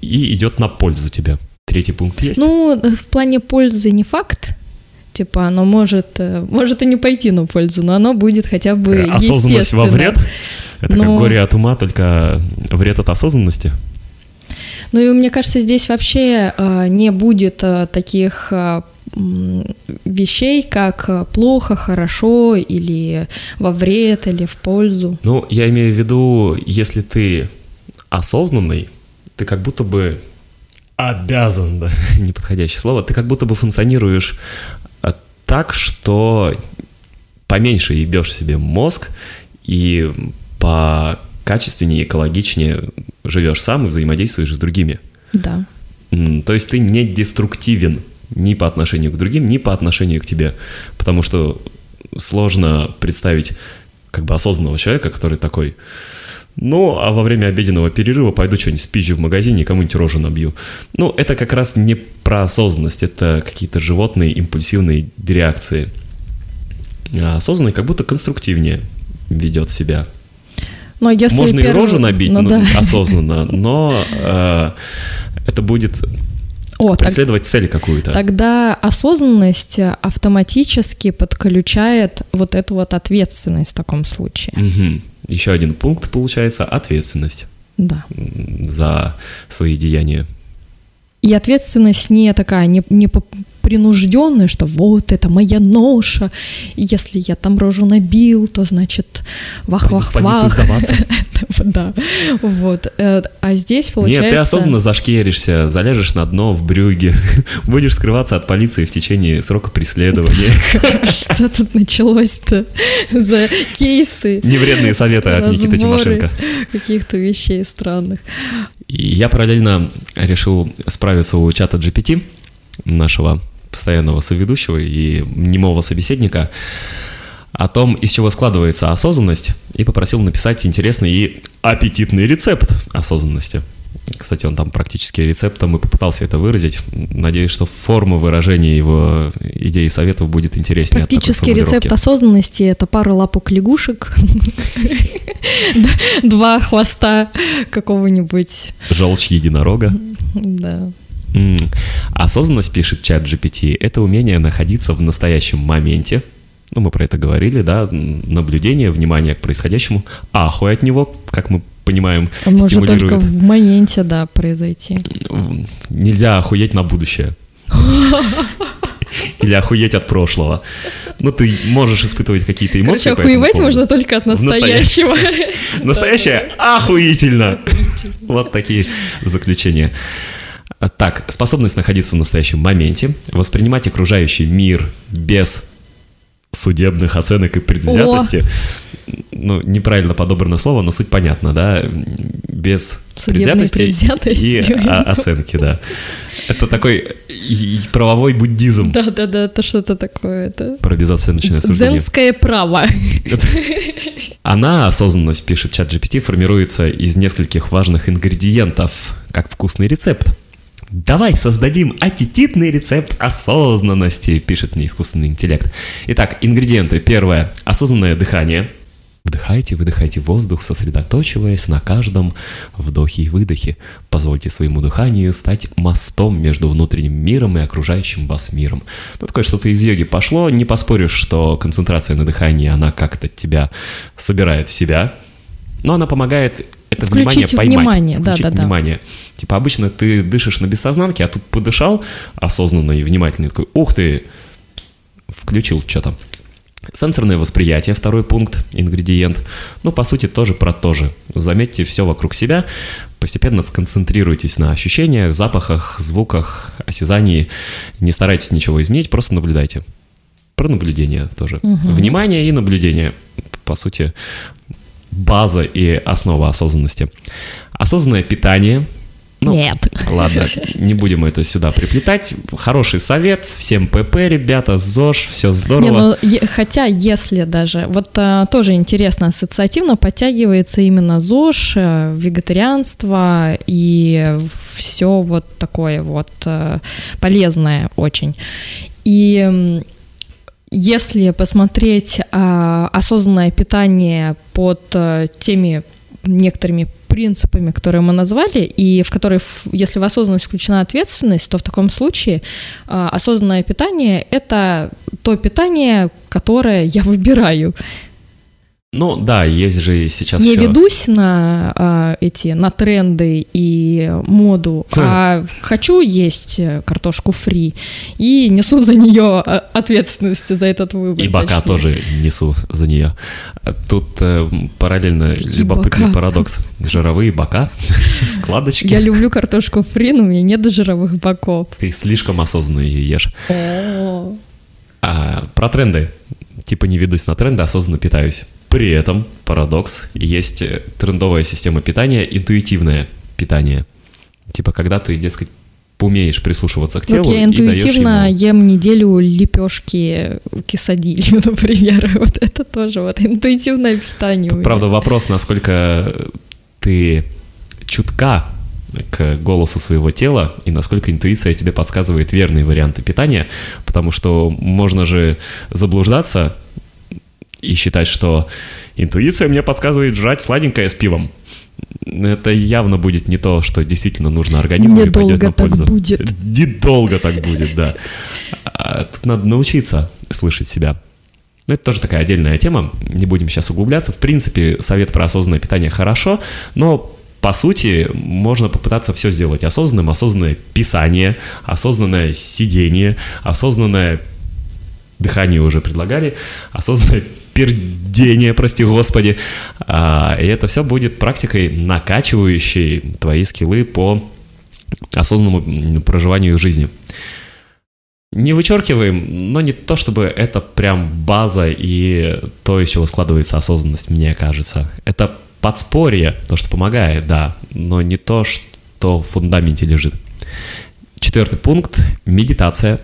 и идет на пользу тебе. Третий пункт есть? Ну, в плане пользы не факт. Типа оно может, э, может и не пойти на пользу, но оно будет хотя бы Осознанность во вред? Это но... как горе от ума, только вред от осознанности? Ну и мне кажется, здесь вообще э, не будет э, таких э, вещей, как э, плохо, хорошо, или во вред, или в пользу. Ну, я имею в виду, если ты осознанный, ты как будто бы обязан, да, неподходящее слово, ты как будто бы функционируешь э, так, что поменьше ебешь себе мозг и по качественнее, экологичнее живешь сам и взаимодействуешь с другими. Да. То есть ты не деструктивен ни по отношению к другим, ни по отношению к тебе. Потому что сложно представить как бы осознанного человека, который такой, ну, а во время обеденного перерыва пойду что-нибудь спичу в магазине и кому-нибудь рожу набью. Ну, это как раз не про осознанность, это какие-то животные импульсивные реакции. А осознанный как будто конструктивнее ведет себя. Но если Можно первый... и рожу набить ну, ну, да. осознанно, но э, это будет о, преследовать так, цель какую-то. Тогда осознанность автоматически подключает вот эту вот ответственность в таком случае. Угу. Еще один пункт получается ответственность. Да. За свои деяния. И ответственность не такая, не, не принужденная, что вот это моя ноша, если я там рожу набил, то значит вах-вах-вах. Да, вот. Э, а здесь получается... Нет, ты осознанно зашкеришься, заляжешь на дно в брюге, будешь скрываться от полиции в течение срока преследования. Что тут началось-то за кейсы? Невредные советы от Никиты Тимошенко. каких-то вещей странных. Я параллельно решил справиться у чата GPT, нашего постоянного соведущего и немого собеседника, о том, из чего складывается осознанность, и попросил написать интересный и аппетитный рецепт осознанности. Кстати, он там практически рецептом и попытался это выразить. Надеюсь, что форма выражения его идей и советов будет интереснее. Практический рецепт осознанности — это пара лапок лягушек, два хвоста какого-нибудь... Желчь единорога. Да. Осознанность, пишет чат GPT, это умение находиться в настоящем моменте, ну, мы про это говорили, да, наблюдение, внимание к происходящему, ахуй от него, как мы понимаем, Он может только в моменте, да, произойти. Нельзя охуеть на будущее. Или охуеть от прошлого. Ну, ты можешь испытывать какие-то эмоции. Короче, охуевать можно только от настоящего. Настоящее охуительно. Вот такие заключения. Так, способность находиться в настоящем моменте, воспринимать окружающий мир без судебных оценок и предвзятости. О! Ну, неправильно подобрано слово, но суть понятна, да? Без предвзятости, и оценки, да. Это такой правовой буддизм. Да-да-да, это что-то такое. Это... Про безоценочное суждение. Дзенское право. Она, осознанность, пишет чат GPT, формируется из нескольких важных ингредиентов, как вкусный рецепт. Давай создадим аппетитный рецепт осознанности, пишет мне искусственный интеллект. Итак, ингредиенты. Первое. Осознанное дыхание. Вдыхайте, выдыхайте воздух, сосредоточиваясь на каждом вдохе и выдохе. Позвольте своему дыханию стать мостом между внутренним миром и окружающим вас миром. Ну, такое что-то из йоги пошло. Не поспоришь, что концентрация на дыхании, она как-то тебя собирает в себя. Но она помогает это внимание поймать. Внимание, да, да, да. внимание. Типа обычно ты дышишь на бессознанке, а тут подышал осознанно и внимательно, и такой, ух ты, включил что-то. Сенсорное восприятие, второй пункт, ингредиент. Ну, по сути, тоже про то же. Заметьте все вокруг себя, постепенно сконцентрируйтесь на ощущениях, запахах, звуках, осязании. Не старайтесь ничего изменить, просто наблюдайте. Про наблюдение тоже. Угу. Внимание и наблюдение. По сути, база и основа осознанности. Осознанное питание. Ну, Нет. Ладно, не будем это сюда приплетать. Хороший совет. Всем ПП, ребята, ЗОЖ, все здорово. Не, ну, хотя, если даже, вот а, тоже интересно, ассоциативно подтягивается именно ЗОЖ, а, вегетарианство и все вот такое вот а, полезное очень. И если посмотреть а, осознанное питание под а, теми некоторыми принципами, которые мы назвали, и в которые, если в осознанность включена ответственность, то в таком случае а, осознанное питание — это то питание, которое я выбираю. Ну да, есть же сейчас. Не еще... ведусь на а, эти на тренды и моду, хм. а хочу есть картошку фри и несу за нее а, ответственность за этот выбор. И бока точнее. тоже несу за нее. Тут э, параллельно Какие любопытный бока? парадокс: жировые бока, складочки. Я люблю картошку фри, но у меня нет жировых боков. Ты слишком осознанно ее ешь. А, про тренды. Типа не ведусь на тренды, осознанно питаюсь. При этом, парадокс, есть э, трендовая система питания, интуитивное питание. Типа, когда ты, дескать, умеешь прислушиваться к телу вот я интуитивно ем неделю лепешки кисадилью, например. Вот это тоже вот интуитивное питание. Тут, правда, вопрос, насколько ты чутка к голосу своего тела и насколько интуиция тебе подсказывает верные варианты питания, потому что можно же заблуждаться и считать, что интуиция мне подсказывает жрать сладенькое с пивом. Это явно будет не то, что действительно нужно организму и пойдет на пользу. Так будет. Недолго так будет, да. А тут надо научиться слышать себя. Но это тоже такая отдельная тема, не будем сейчас углубляться. В принципе, совет про осознанное питание хорошо, но по сути, можно попытаться все сделать осознанным. Осознанное писание, осознанное сидение, осознанное дыхание уже предлагали, осознанное пердение, прости господи. А, и это все будет практикой, накачивающей твои скиллы по осознанному проживанию жизни. Не вычеркиваем, но не то, чтобы это прям база и то, из чего складывается осознанность, мне кажется. Это подспорье, то, что помогает, да, но не то, что в фундаменте лежит. Четвертый пункт – медитация.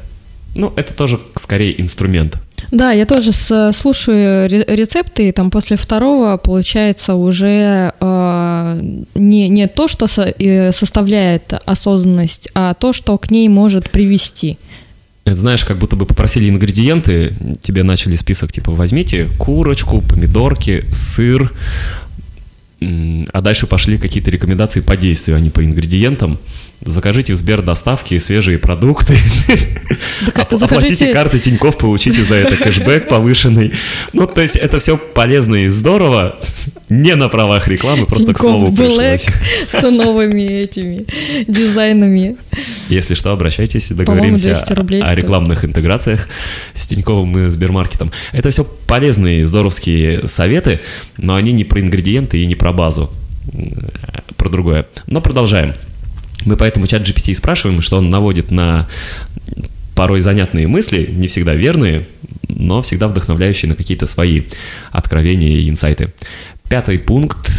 Ну, это тоже скорее инструмент Да, я тоже слушаю рецепты, и там после второго получается уже э, не, не то, что со, э, составляет осознанность, а то, что к ней может привести. Это знаешь, как будто бы попросили ингредиенты, тебе начали список, типа, возьмите курочку, помидорки, сыр, а дальше пошли какие-то рекомендации по действию, а не по ингредиентам. Закажите в Сбер доставки свежие продукты. Так, Оплатите карты Тиньков, получите за это кэшбэк повышенный. Ну, то есть это все полезно и здорово, не на правах рекламы, просто к слову пришлось. с новыми этими дизайнами. Если что, обращайтесь, договоримся о рекламных интеграциях с Тиньковым и Сбермаркетом. Это все полезные, здоровские советы, но они не про ингредиенты и не про базу, про другое. Но продолжаем. Мы поэтому чат GPT спрашиваем, что он наводит на порой занятные мысли, не всегда верные, но всегда вдохновляющие на какие-то свои откровения и инсайты. Пятый пункт,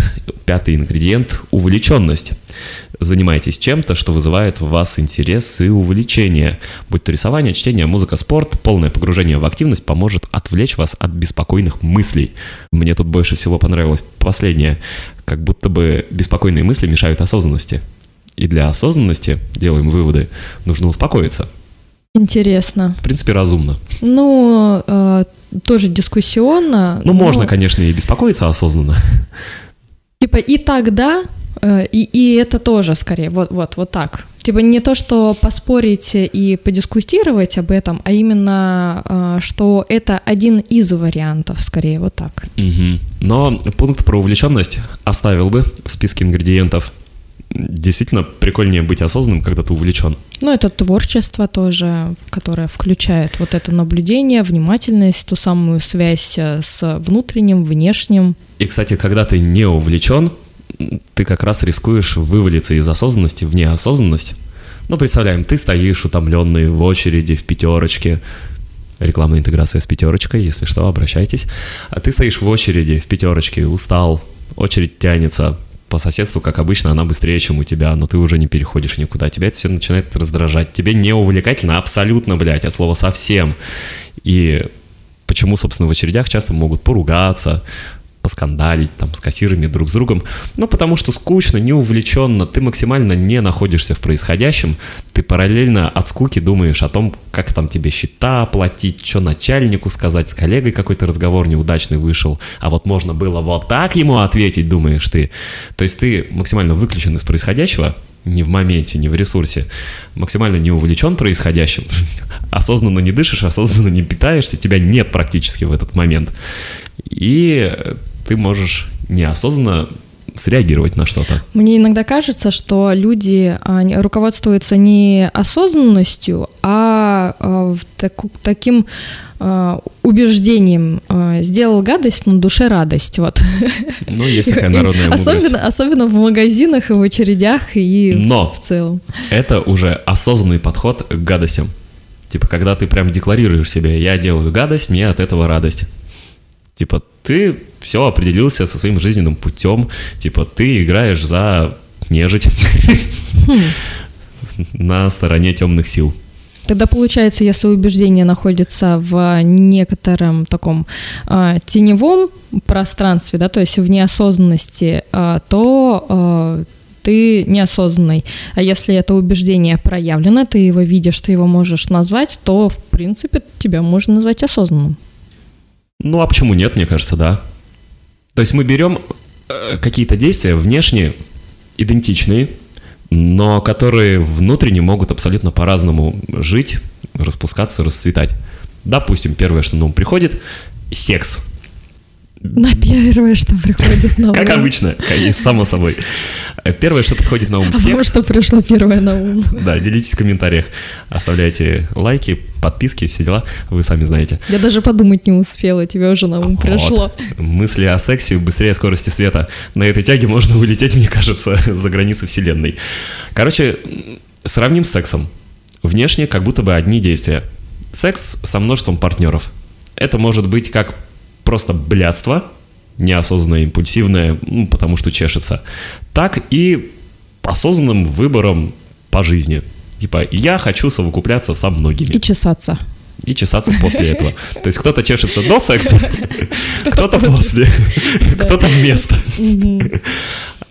пятый ингредиент – увлеченность. Занимайтесь чем-то, что вызывает в вас интерес и увлечение. Будь то рисование, чтение, музыка, спорт, полное погружение в активность поможет отвлечь вас от беспокойных мыслей. Мне тут больше всего понравилось последнее. Как будто бы беспокойные мысли мешают осознанности. И для осознанности, делаем выводы, нужно успокоиться. Интересно. В принципе, разумно. Ну, э, тоже дискуссионно. Ну, но... можно, конечно, и беспокоиться осознанно. Типа и тогда, э, и, и это тоже скорее, вот, вот, вот так. Типа не то, что поспорить и подискутировать об этом, а именно, э, что это один из вариантов, скорее вот так. Угу. Но пункт про увлеченность оставил бы в списке ингредиентов действительно прикольнее быть осознанным, когда ты увлечен. Ну, это творчество тоже, которое включает вот это наблюдение, внимательность, ту самую связь э, с внутренним, внешним. И, кстати, когда ты не увлечен, ты как раз рискуешь вывалиться из осознанности в неосознанность. Ну, представляем, ты стоишь утомленный в очереди, в пятерочке, рекламная интеграция с пятерочкой, если что, обращайтесь. А ты стоишь в очереди, в пятерочке, устал, очередь тянется, по соседству, как обычно, она быстрее, чем у тебя, но ты уже не переходишь никуда. Тебя это все начинает раздражать. Тебе не увлекательно абсолютно, блядь, от слова совсем. И почему, собственно, в очередях часто могут поругаться, поскандалить там с кассирами друг с другом, ну потому что скучно, не увлеченно, ты максимально не находишься в происходящем, ты параллельно от скуки думаешь о том, как там тебе счета оплатить, что начальнику сказать, с коллегой какой-то разговор неудачный вышел, а вот можно было вот так ему ответить, думаешь ты. То есть ты максимально выключен из происходящего, не в моменте, не в ресурсе, максимально не увлечен происходящим, осознанно не дышишь, осознанно не питаешься, тебя нет практически в этот момент. И ты можешь неосознанно среагировать на что-то. Мне иногда кажется, что люди руководствуются не осознанностью, а, а так, таким а, убеждением сделал гадость, на душе радость. Вот. Ну, есть такая народная мудрость. Особенно, особенно в магазинах и в очередях и Но в целом. это уже осознанный подход к гадостям. Типа, когда ты прям декларируешь себе, я делаю гадость, мне от этого радость. Типа, ты все определился со своим жизненным путем. Типа, ты играешь за нежить на стороне темных сил. Тогда получается, если убеждение находится в некотором таком э, теневом пространстве, да, то есть в неосознанности, э, то э, ты неосознанный. А если это убеждение проявлено, ты его видишь, ты его можешь назвать, то, в принципе, тебя можно назвать осознанным. Ну а почему нет, мне кажется, да. То есть мы берем э, какие-то действия внешне идентичные, но которые внутренне могут абсолютно по-разному жить, распускаться, расцветать. Допустим, первое, что на ум приходит – секс. На первое, что приходит на ум. Как обычно, само собой. Первое, что приходит на ум, секс. А вам что пришло первое на ум? Да, делитесь в комментариях, оставляйте лайки, подписки, все дела, вы сами знаете. Я даже подумать не успела, тебе уже на ум вот. пришло. Мысли о сексе быстрее скорости света. На этой тяге можно улететь, мне кажется, за границы вселенной. Короче, сравним с сексом. Внешне как будто бы одни действия. Секс со множеством партнеров. Это может быть как просто блядство, неосознанное, импульсивное, ну, потому что чешется, так и осознанным выбором по жизни. Типа, я хочу совокупляться со многими. И чесаться. и чесаться после этого. То есть кто-то чешется до секса, кто-то после, кто-то вместо.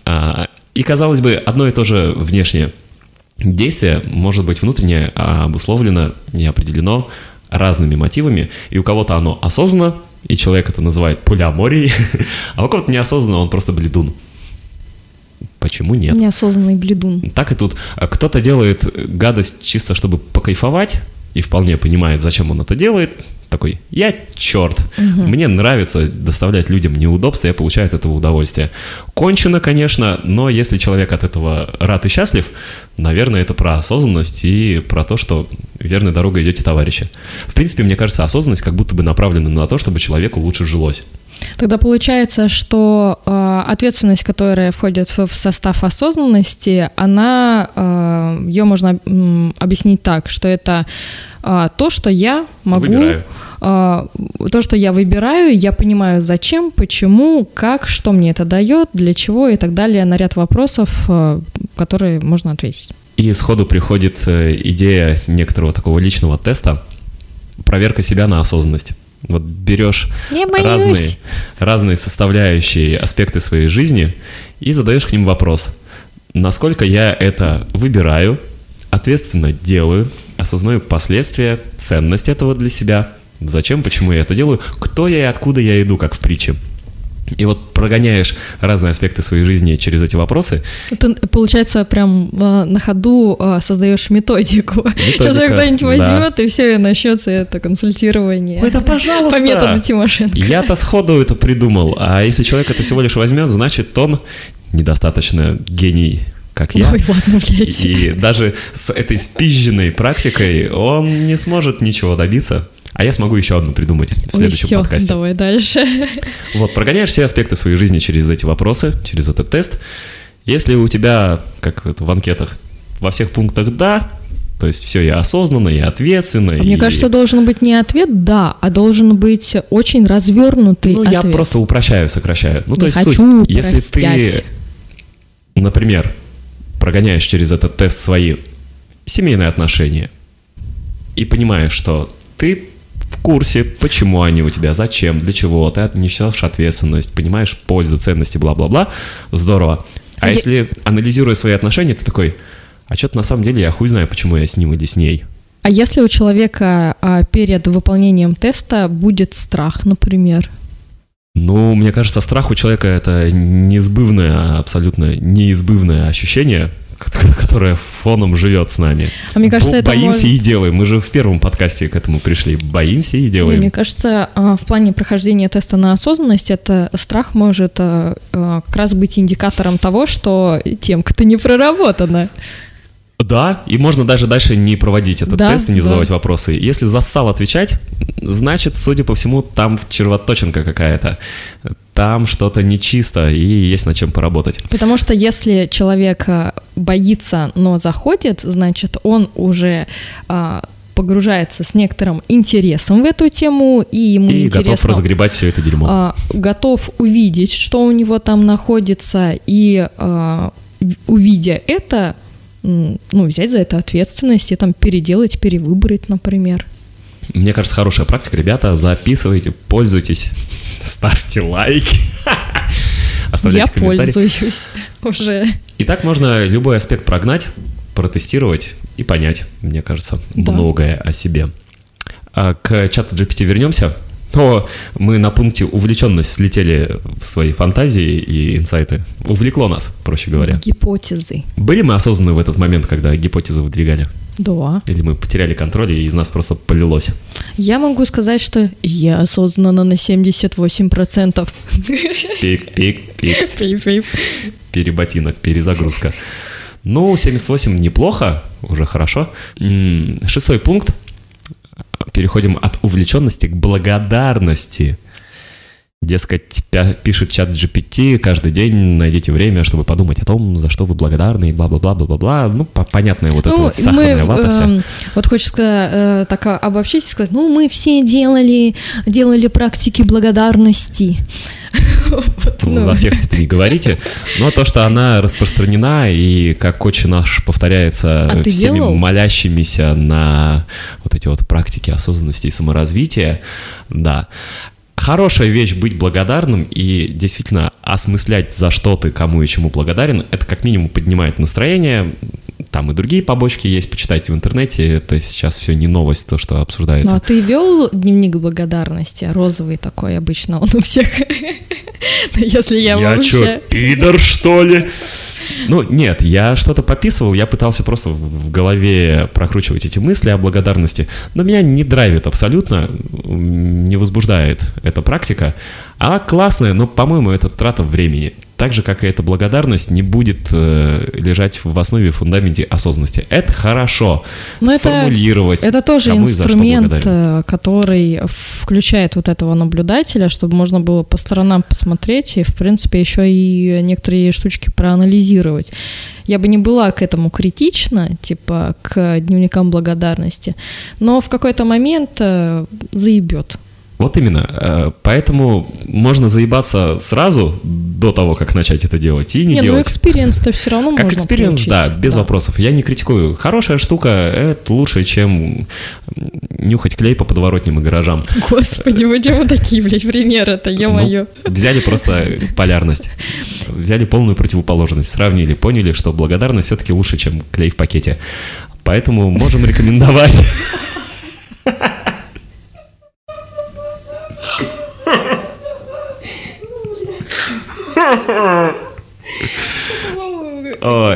А, и, казалось бы, одно и то же внешнее действие может быть внутреннее обусловлено и определено разными мотивами, и у кого-то оно осознанно, и человек это называет полиаморией, а у кого-то неосознанно, он просто бледун. Почему нет? Неосознанный бледун. Так и тут. Кто-то делает гадость чисто, чтобы покайфовать, и вполне понимает, зачем он это делает, такой, я черт, угу. мне нравится доставлять людям неудобства, я получаю от этого удовольствие. Кончено, конечно, но если человек от этого рад и счастлив, наверное, это про осознанность и про то, что верной дорогой идете, товарищи. В принципе, мне кажется, осознанность как будто бы направлена на то, чтобы человеку лучше жилось. Тогда получается, что э, ответственность, которая входит в, состав осознанности, она, э, ее можно э, объяснить так, что это то, что я могу... Выбираю. Э, то, что я выбираю, я понимаю, зачем, почему, как, что мне это дает, для чего и так далее, на ряд вопросов, э, которые можно ответить. И сходу приходит э, идея некоторого такого личного теста, проверка себя на осознанность. Вот берешь разные, разные составляющие аспекты своей жизни и задаешь к ним вопрос. Насколько я это выбираю, ответственно делаю, осознаю последствия, ценность этого для себя, зачем, почему я это делаю, кто я и откуда я иду, как в притче. И вот прогоняешь разные аспекты своей жизни через эти вопросы. Ты, получается, прям э, на ходу э, создаешь методику. Методика, Сейчас кто-нибудь возьмет, да. и все, и начнется это консультирование. Это пожалуйста. По методу Тимошенко. Я-то сходу это придумал. А если человек это всего лишь возьмет, значит, он недостаточно гений как я. Ой, ладно, блядь. И даже с этой спизженной практикой он не сможет ничего добиться. А я смогу еще одну придумать в следующем Ой, все, подкасте. давай дальше. Вот, прогоняешь все аспекты своей жизни через эти вопросы, через этот тест. Если у тебя, как это в анкетах, во всех пунктах «да», то есть все я осознанно, я ответственно. А и... Мне кажется, должен быть не ответ «да», а должен быть очень развернутый Ну, ответ. я просто упрощаю, сокращаю. Ну, не то есть хочу суть, если ты, например, прогоняешь через этот тест свои семейные отношения и понимаешь, что ты в курсе, почему они у тебя, зачем, для чего, ты несешь ответственность, понимаешь пользу, ценности, бла-бла-бла, здорово. А я... если, анализируя свои отношения, ты такой, а что-то на самом деле я хуй знаю, почему я с ним или с ней. А если у человека а, перед выполнением теста будет страх, например? Ну, мне кажется, страх у человека это неизбывное, абсолютно неизбывное ощущение, которая фоном живет с нами. А мне кажется, это боимся может... и делаем. Мы же в первом подкасте к этому пришли. Боимся и делаем. И мне кажется, а, в плане прохождения теста на осознанность, это страх может а, а, как раз быть индикатором того, что темка-то не проработана. Да, и можно даже дальше не проводить этот да, тест и не задавать да. вопросы. Если зассал отвечать, значит, судя по всему, там червоточинка какая-то. Там что-то нечисто, и есть над чем поработать. Потому что если человек э, боится, но заходит, значит, он уже а, погружается с некоторым интересом в эту тему, и ему и интересно... готов разгребать все это дерьмо. А, готов увидеть, что у него там находится, и а, увидя это, ну, взять за это ответственность и там переделать, перевыбрать, например. Мне кажется, хорошая практика. Ребята, записывайте, пользуйтесь, ставьте лайки. Оставляйте Я пользуюсь уже. И так можно любой аспект прогнать, протестировать и понять, мне кажется, да. многое о себе. А к чату GPT вернемся то мы на пункте увлеченность слетели в свои фантазии и инсайты. Увлекло нас, проще говоря. Гипотезы. Были мы осознаны в этот момент, когда гипотезы выдвигали? Да. Или мы потеряли контроль, и из нас просто полилось? Я могу сказать, что я осознанно на 78%. Пик, пик, пик. Пип, пип. Переботинок, перезагрузка. Ну, 78 неплохо, уже хорошо. Шестой пункт переходим от увлеченности к благодарности. Дескать, пишет чат GPT, каждый день найдите время, чтобы подумать о том, за что вы благодарны, и бла-бла-бла-бла-бла. Ну, понятная вот ну, эта вот сахарная мы, вата вся. Э, вот хочется э, так обобщить и сказать, ну, мы все делали, делали практики благодарности. Ну, за всех это не говорите. Но то, что она распространена, и как отче наш повторяется А всеми молящимися на вот эти вот практики осознанности и саморазвития, да. Хорошая вещь быть благодарным и действительно осмыслять, за что ты кому и чему благодарен, это как минимум поднимает настроение. Там и другие побочки есть, почитайте в интернете. Это сейчас все не новость, то, что обсуждается. Ну, а ты вел дневник благодарности? Розовый такой обычно он у всех. Если я Я вообще... пидор, что ли? Ну, нет, я что-то пописывал, я пытался просто в голове прокручивать эти мысли о благодарности, но меня не драйвит абсолютно, не возбуждает эта практика. А классная, но, по-моему, это трата времени. Так же, как и эта благодарность, не будет э, лежать в основе, в фундаменте осознанности. Это хорошо. Это- Сформулировать, Это тоже за что инструмент, э, который включает вот этого наблюдателя, чтобы можно было по сторонам посмотреть и, в принципе, еще и некоторые штучки проанализировать. Я бы не была к этому критична, типа к дневникам благодарности, но в какой-то момент э, заебет. Вот именно. Э, Поэтому можно заебаться сразу, до того, как начать это делать, и не, Не, ну делать. experience -то все равно Как можно experience, получить. да, без вопросов. Я не критикую. Хорошая штука, это лучше, чем нюхать клей по подворотням и гаражам. Господи, почему такие, блядь, примеры-то, ё-моё. Ну, взяли просто полярность. Взяли полную противоположность, сравнили, поняли, что благодарность все-таки лучше, чем клей в пакете. Поэтому можем рекомендовать.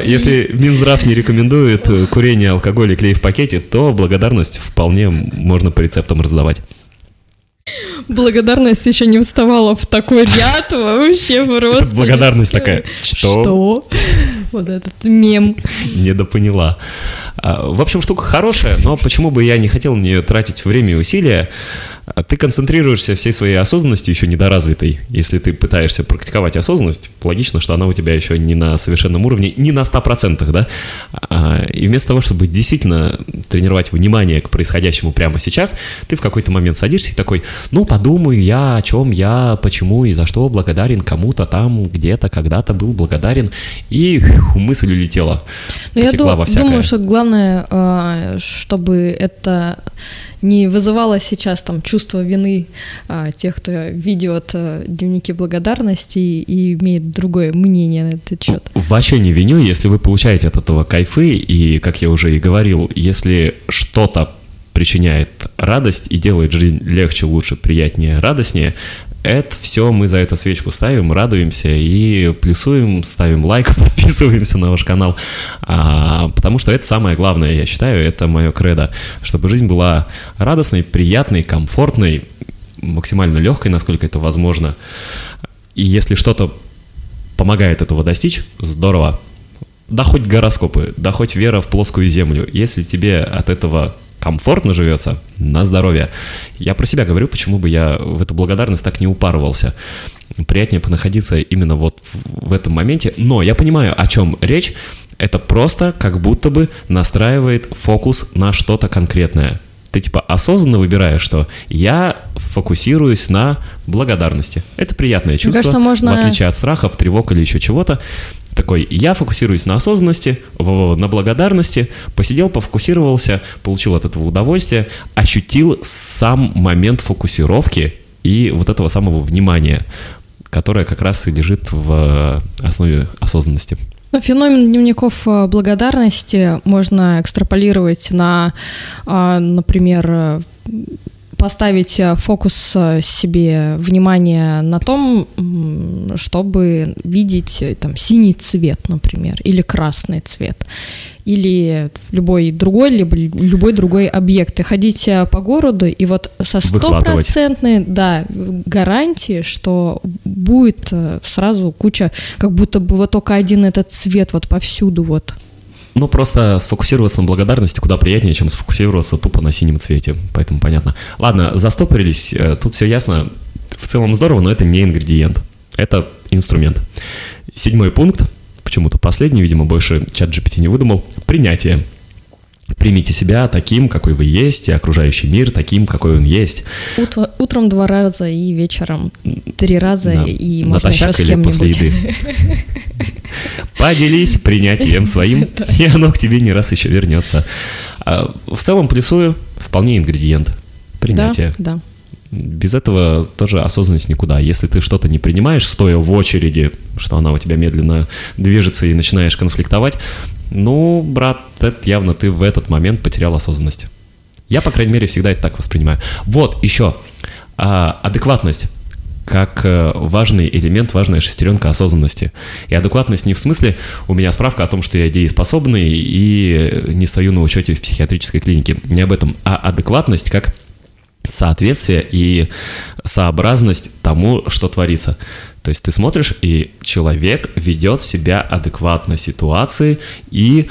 Если Минздрав не рекомендует э, курение, алкоголь и клей в пакете, то благодарность вполне можно по рецептам раздавать. Благодарность еще не вставала в такой ряд вообще просто. Это благодарность такая. Что? Что? Вот этот мем. Недопоняла. А, В общем, штука хорошая, но почему бы я не хотел на нее тратить время и усилия? А Ты концентрируешься всей своей осознанностью еще недоразвитой. Если ты пытаешься практиковать осознанность, логично, что она у тебя еще не на совершенном уровне, не на 100%, да? А, И вместо того, чтобы действительно тренировать внимание к происходящему прямо сейчас, ты в какой-то момент садишься и такой, ну, подумаю я, о чем я, почему и за что благодарен кому-то там, где-то, когда-то был благодарен, и мысль улетела. Но Ну, я Потекла ду- во всякое. думаю, что главное, а, чтобы это не вызывало сейчас там чувство вины а, тех, кто ведет а, дневники благодарности и имеет другое мнение на этот счет. Вообще не виню, если вы получаете от этого кайфы, и, как я уже и говорил, если что-то причиняет радость и делает жизнь легче, лучше, приятнее, радостнее, это все мы за это свечку ставим, радуемся и плюсуем, ставим лайк, подписываемся на ваш канал, А, потому что это самое главное, я считаю, это мое кредо, чтобы жизнь была радостной, приятной, комфортной, максимально легкой, насколько это возможно. И если что-то помогает этого достичь, здорово. Да хоть гороскопы, да хоть вера в плоскую землю. Если тебе от этого комфортно живется, на здоровье. Я про себя говорю, почему бы я в эту благодарность так не упарывался. Приятнее понаходиться именно вот в этом моменте. Но я понимаю, о чем речь. Это просто как будто бы настраивает фокус на что-то конкретное. Ты типа осознанно выбираешь, что я фокусируюсь на благодарности. Это приятное чувство, кажется, можно- в отличие от страхов, тревог или еще чего-то. Такой, я фокусируюсь на осознанности, на благодарности, посидел, пофокусировался, получил от этого удовольствие, ощутил сам момент фокусировки и вот этого самого внимания, которое как раз и лежит в основе осознанности. Ну, феномен дневников э, благодарности можно экстраполировать на, а, например, э, поставить э, фокус э, себе внимание на том, чтобы видеть э, там синий цвет, например, или красный цвет, или любой другой, либо любой другой объект. И ходить по городу и вот со стопроцентной, да, гарантии, что будет сразу куча, как будто бы вот только один этот цвет вот повсюду вот. Ну, просто сфокусироваться на благодарности куда приятнее, чем сфокусироваться тупо на синем цвете. Поэтому понятно. Ладно, застопорились, э, тут все ясно. В целом здорово, но это не ингредиент. Это инструмент. Седьмой пункт, почему-то последний, видимо, больше чат GPT не выдумал. Принятие. Примите себя таким, какой вы есть, и окружающий мир таким, какой он есть. Утро- утром два раза и вечером три раза, Да. и можно еще Натощак с или кем-нибудь. после еды? Поделись принятием своим, и оно к тебе не раз еще вернется. А В целом плюсую вполне ингредиент. Да, Принятие. да. Без этого тоже осознанность никуда. Если ты что-то не принимаешь, стоя в очереди, что она у тебя медленно движется и начинаешь конфликтовать, ну, брат, это явно ты в этот момент потерял осознанность. Я, по крайней мере, всегда это так воспринимаю. Вот, еще. А, адекватность как э, важный элемент, важная шестеренка осознанности. И адекватность не в смысле у меня справка о том, что я дееспособный и не стою на учете в психиатрической клинике. Не об этом. А адекватность как соответствие и сообразность тому, что творится. То есть ты смотришь, и человек ведет себя адекватно ситуации и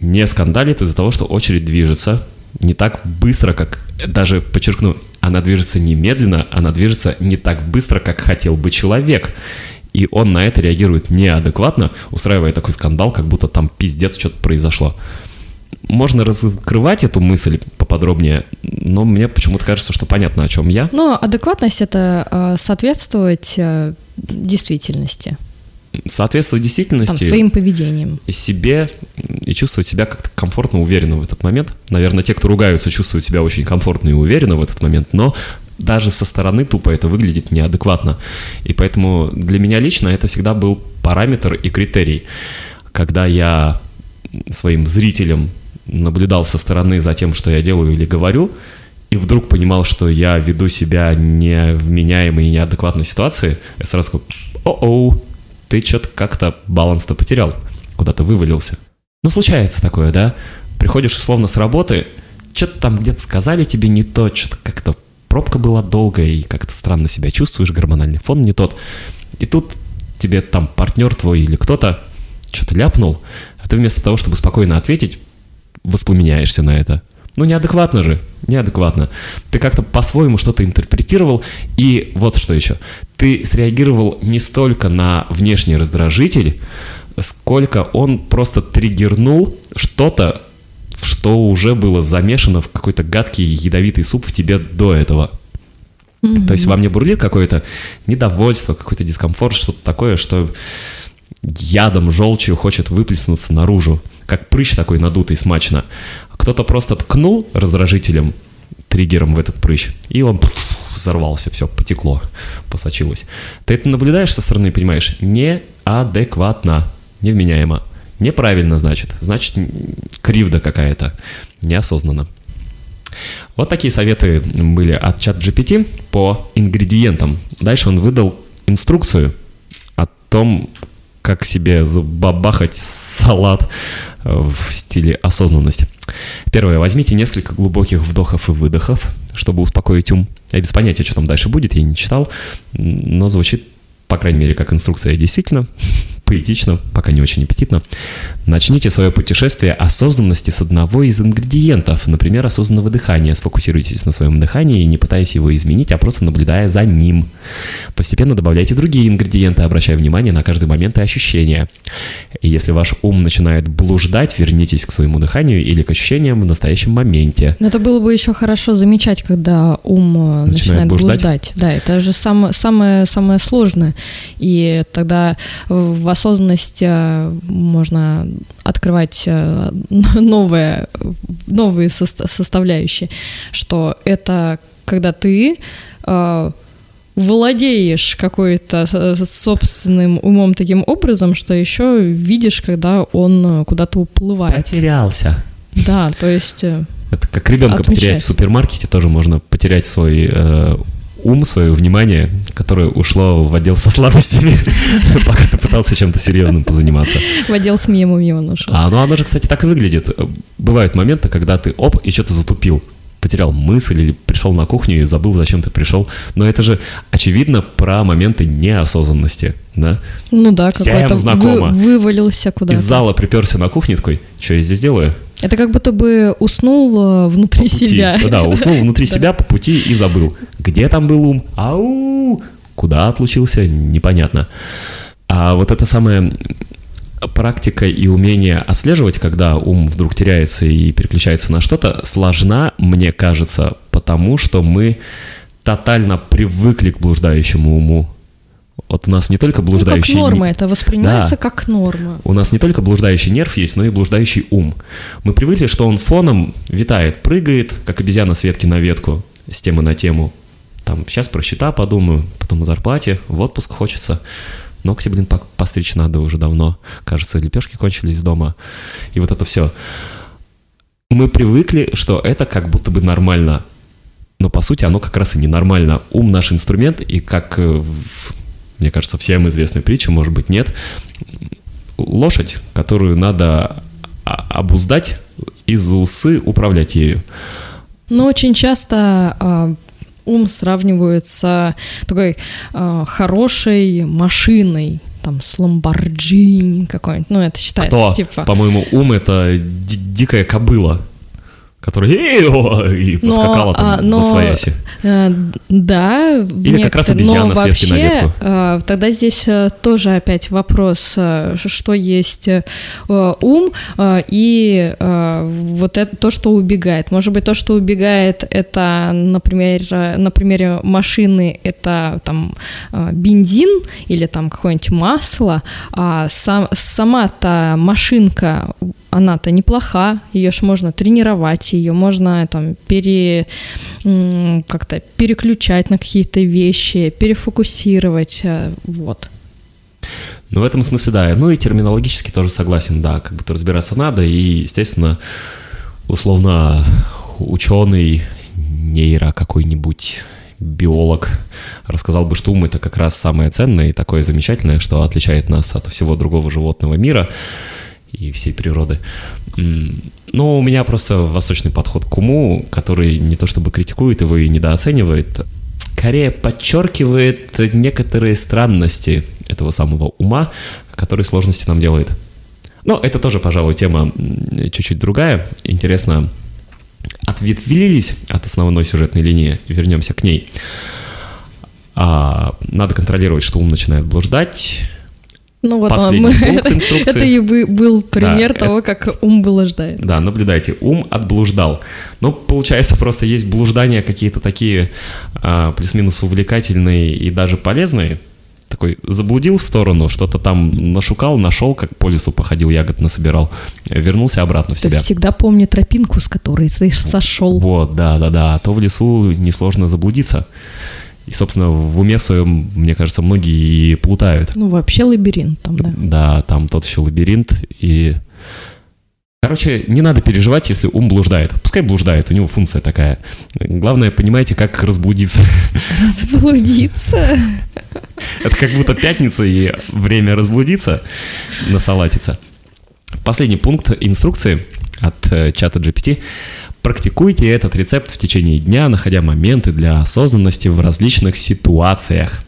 не скандалит из-за того, что очередь движется не так быстро, как, даже подчеркну, она движется не медленно, она движется не так быстро, как хотел бы человек. И он на это реагирует неадекватно, устраивая такой скандал, как будто там пиздец что-то произошло. Можно раскрывать эту мысль поподробнее, но мне почему-то кажется, что понятно, о чем я. Но адекватность это э, соответствовать э, действительности, Соответствовать там, действительности своим поведением. себе и чувствовать себя как-то комфортно, уверенно в этот момент. Наверное, те, кто ругаются, чувствуют себя очень комфортно и уверенно в этот момент, но даже со стороны тупо это выглядит неадекватно. И поэтому для меня лично это всегда был параметр и критерий. Когда я своим зрителям наблюдал со стороны за тем, что я делаю или говорю, и вдруг понимал, что я веду себя невменяемой и неадекватной ситуации, я сразу такой, о-оу, ты что-то как-то баланс-то потерял, куда-то вывалился. Ну, случается такое, да? Приходишь словно с работы, что-то там где-то сказали тебе не то, что-то как-то пробка была долгая, и как-то странно себя чувствуешь, гормональный фон не тот. И тут тебе там партнер твой или кто-то что-то ляпнул, а ты вместо того, чтобы спокойно ответить, воспламеняешься на это. Ну, неадекватно же, неадекватно. Ты как-то по-своему что-то интерпретировал, и вот что еще. Ты среагировал не столько на внешний раздражитель, сколько он просто триггернул что-то, что уже было замешано в какой-то гадкий ядовитый суп в тебе до этого. То есть во мне бурлит какое-то недовольство, какой-то дискомфорт, что-то такое, что ядом, желчью хочет выплеснуться наружу, как прыщ такой надутый смачно. Кто-то просто ткнул раздражителем, триггером в этот прыщ, и он взорвался, все, потекло, посочилось. Ты это наблюдаешь со стороны понимаешь, неадекватно, невменяемо. Неправильно, значит. Значит, кривда какая-то, неосознанно. Вот такие советы были от чат GPT по ингредиентам. Дальше он выдал инструкцию о том, как себе забабахать салат в стиле осознанность. Первое. Возьмите несколько глубоких вдохов и выдохов, чтобы успокоить ум. Я без понятия, что там дальше будет, я не читал, но звучит, по крайней мере, как инструкция действительно поэтично, пока не очень аппетитно. Начните свое путешествие осознанности с одного из ингредиентов, например, осознанного дыхания. Сфокусируйтесь на своем дыхании, не пытаясь его изменить, а просто наблюдая за ним. Постепенно добавляйте другие ингредиенты, обращая внимание на каждый момент и ощущения. И если ваш ум начинает блуждать, вернитесь к своему дыханию или к ощущениям в настоящем моменте. Но это было бы еще хорошо замечать, когда ум э, начинает, блуждать? блуждать. Да, это же сам- самое, самое сложное. И тогда в осознанность э, можно открывать э, новые, новые сос- составляющие, что это когда ты э, владеешь какой-то собственным умом таким образом, что еще видишь, когда он куда-то уплывает. Потерялся. Да, то есть... Это как ребенка Отмечать. потерять в супермаркете, тоже можно потерять свой э, ум, свое внимание, которое ушло в отдел со слабостями, пока ты пытался чем-то серьезным позаниматься. В отдел с мемом его нашел. А ну оно же, кстати, так и выглядит. Бывают моменты, когда ты оп, и что-то затупил. Потерял мысль или пришел на кухню и забыл, зачем ты пришел. Но это же очевидно про моменты неосознанности, да? Ну да, Всем какой-то знакомо. вы- вывалился куда-то. Из зала приперся на кухне такой, что я здесь делаю? Это как будто бы уснул э, внутри По пути. себя. Ну Да, уснул внутри себя по пути и забыл. Где там был ум? Ау! Куда отлучился? Непонятно. А вот это самое практика и умение отслеживать, когда ум вдруг теряется и переключается на что-то, сложна, мне кажется, потому что мы тотально привыкли к блуждающему уму. Вот у нас не только блуждающий... Ну, как норма, это воспринимается да. как норма. У нас не только блуждающий нерв есть, но и блуждающий ум. Мы привыкли, что он фоном витает, прыгает, как обезьяна с ветки на ветку, с темы на тему. Там, сейчас про счета подумаю, потом о зарплате, в отпуск хочется. Ногти, блин, постричь надо уже давно. Кажется, лепешки кончились дома. И вот это все. Мы привыкли, что это как будто бы нормально. Но по сути оно как раз и ненормально. Ум наш инструмент, и как э, мне кажется, всем известная притча, может быть, нет. Лошадь, которую надо обуздать из-за усы управлять ею. Но очень часто э, ум сравнивают с такой э, хорошей машиной, там, с Ламборджини какой-нибудь. Ну, это считается, Кто? типа... По-моему, ум — это дикая кобыла который и поскакала но, там а, но, во свояси. Э, да. Или как раз обезьяна но вообще, на ветку. Э, тогда здесь э, тоже опять вопрос, э, что есть э, ум э, и э, вот это то, что убегает. Может быть, то, что убегает, это, например, э, на примере машины, это там э, бензин или там какое-нибудь масло, а сам, сама-то машинка она-то неплоха, ее ж можно тренировать, ее можно там пере, как-то переключать на какие-то вещи, перефокусировать, э, вот. Ну, в этом смысле, да. Ну и терминологически тоже согласен, да, как будто разбираться надо, и, естественно, условно, ученый, нейро какой-нибудь, биолог рассказал бы, что ум это как раз самое ценное и такое замечательное, что отличает нас от всего другого животного мира и всей природы. Но у меня просто восточный подход к уму, который не то чтобы критикует его и недооценивает, скорее подчеркивает некоторые странности этого самого ума, который сложности нам делает. Но это тоже, пожалуй, тема чуть-чуть другая. Интересно, ответвились от основной сюжетной линии, вернемся к ней. А, надо контролировать, что ум начинает блуждать, ну вот он, мы, это, это и был пример да, того, это, как ум блуждает. Да, наблюдайте, ум отблуждал. Ну, получается, просто есть блуждания какие-то такие а, плюс-минус увлекательные и даже полезные. Такой заблудил в сторону, что-то там нашукал, нашел, как по лесу походил, ягод насобирал, вернулся обратно в себя. Ты всегда помни тропинку, с которой ты сошел. Вот, да, да, да. А то в лесу несложно заблудиться. И, собственно, в уме в своем, мне кажется, многие и плутают. Ну, вообще лабиринт там, да. Да, там тот еще лабиринт. И, короче, не надо переживать, если ум блуждает. Пускай блуждает, у него функция такая. Главное, понимаете, как разбудиться. Разбудиться? Это как будто пятница и время разбудиться, насалатиться. Последний пункт инструкции от э, чата GPT. Практикуйте этот рецепт в течение дня, находя моменты для осознанности в различных ситуациях.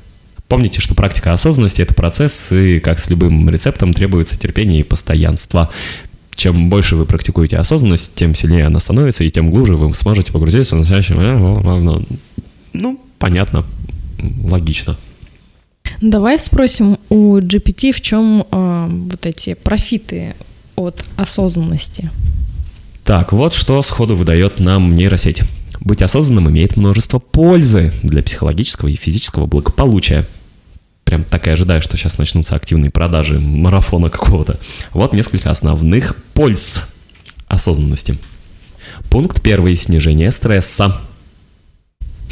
Помните, что практика осознанности – это процесс, и как с любым рецептом требуется терпение и постоянство. Чем больше вы практикуете осознанность, тем сильнее она становится, и тем глубже вы сможете погрузиться в настоящее. Ну, понятно, логично. Давай спросим у GPT, в чем э, вот эти профиты от осознанности. Так, вот что сходу выдает нам нейросеть. Быть осознанным имеет множество пользы для психологического и физического благополучия. Прям так и ожидаю, что сейчас начнутся активные продажи марафона какого-то. Вот несколько основных польз осознанности. Пункт первый – снижение стресса.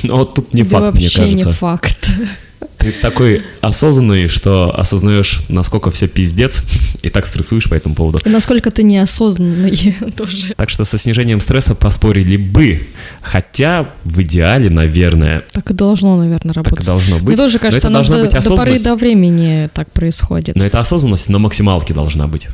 Но вот тут не да факт, мне кажется. не факт. Ты такой осознанный, что осознаешь, насколько все пиздец, и так стрессуешь по этому поводу. И насколько ты неосознанный тоже. Так что со снижением стресса поспорили бы. Хотя в идеале, наверное... Так и должно, наверное, работать. Так и должно быть. Мне тоже кажется, Но это до, быть до поры до времени так происходит. Но это осознанность на максималке должна быть.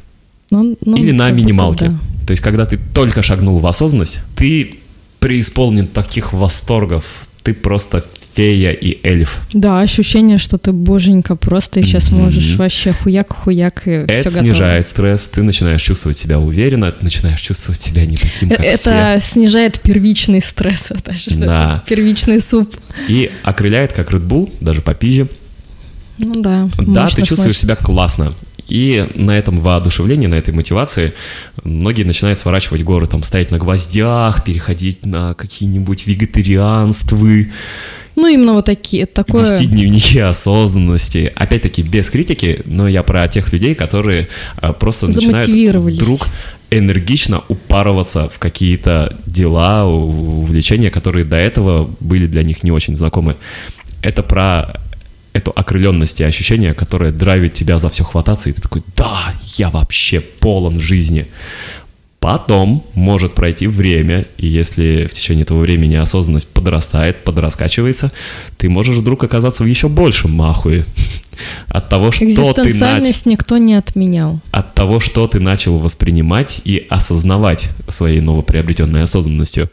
Ну, ну, Или на минималке. Да. То есть, когда ты только шагнул в осознанность, ты преисполнен таких восторгов, ты просто фея и эльф. Да, ощущение, что ты боженька просто и сейчас mm-hmm. можешь вообще хуяк-хуяк и Это все снижает стресс, ты начинаешь чувствовать себя уверенно, ты начинаешь чувствовать себя не таким, как Это все. снижает первичный стресс, даже, да. первичный суп. И окрыляет, как Red Bull, даже попизже. Ну да. Да, ты чувствуешь себя классно. И на этом воодушевлении, на этой мотивации многие начинают сворачивать горы, там, стоять на гвоздях, переходить на какие-нибудь вегетарианствы, Ну, именно вот такие, такое... вести дневники осознанности. Опять-таки, без критики, но я про тех людей, которые а, просто начинают вдруг энергично упарываться в какие-то дела, увлечения, которые до этого были для них не очень знакомы. Это про эту окрыленность и ощущение, которое драйвит тебя за все хвататься, и ты такой, да, я вообще полон жизни. Потом может пройти время, и если в течение этого времени осознанность подрастает, подраскачивается, ты можешь вдруг оказаться в еще большем махуе от того, что ты начал никто не отменял. от того, что ты начал воспринимать и осознавать своей новоприобретенной осознанностью.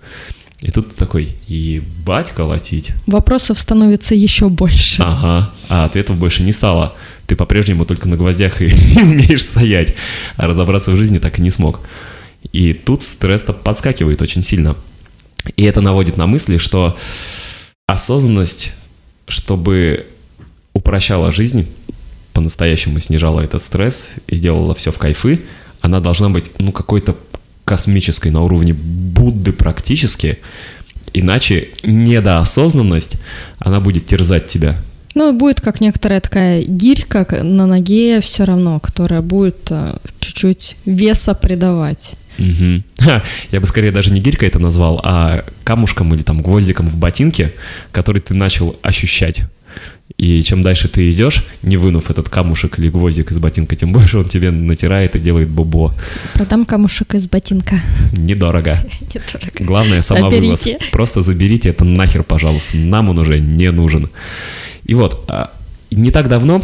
И тут такой, ебать колотить. Вопросов становится еще больше. Ага, а ответов больше не стало. Ты по-прежнему только на гвоздях и умеешь стоять, а разобраться в жизни так и не смог. И тут стресс-то подскакивает очень сильно. И это наводит на мысли, что осознанность, чтобы упрощала жизнь, по-настоящему снижала этот стресс и делала все в кайфы, она должна быть, ну, какой-то космической на уровне Будды практически, иначе недоосознанность, она будет терзать тебя. Ну, будет как некоторая такая гирька на ноге все равно, которая будет э, чуть-чуть веса придавать. Мгм. Ха, я бы скорее даже не гирькой это назвал, а камушком или там гвоздиком в ботинке, который ты начал ощущать. И чем дальше ты идешь, не вынув этот камушек или гвоздик из ботинка, тем больше он тебе натирает и делает бобо. Продам камушек из ботинка. Недорого. Недорого. Главное, сама вывоз. Просто заберите это нахер, пожалуйста. Нам он уже не нужен. И вот, а, не так давно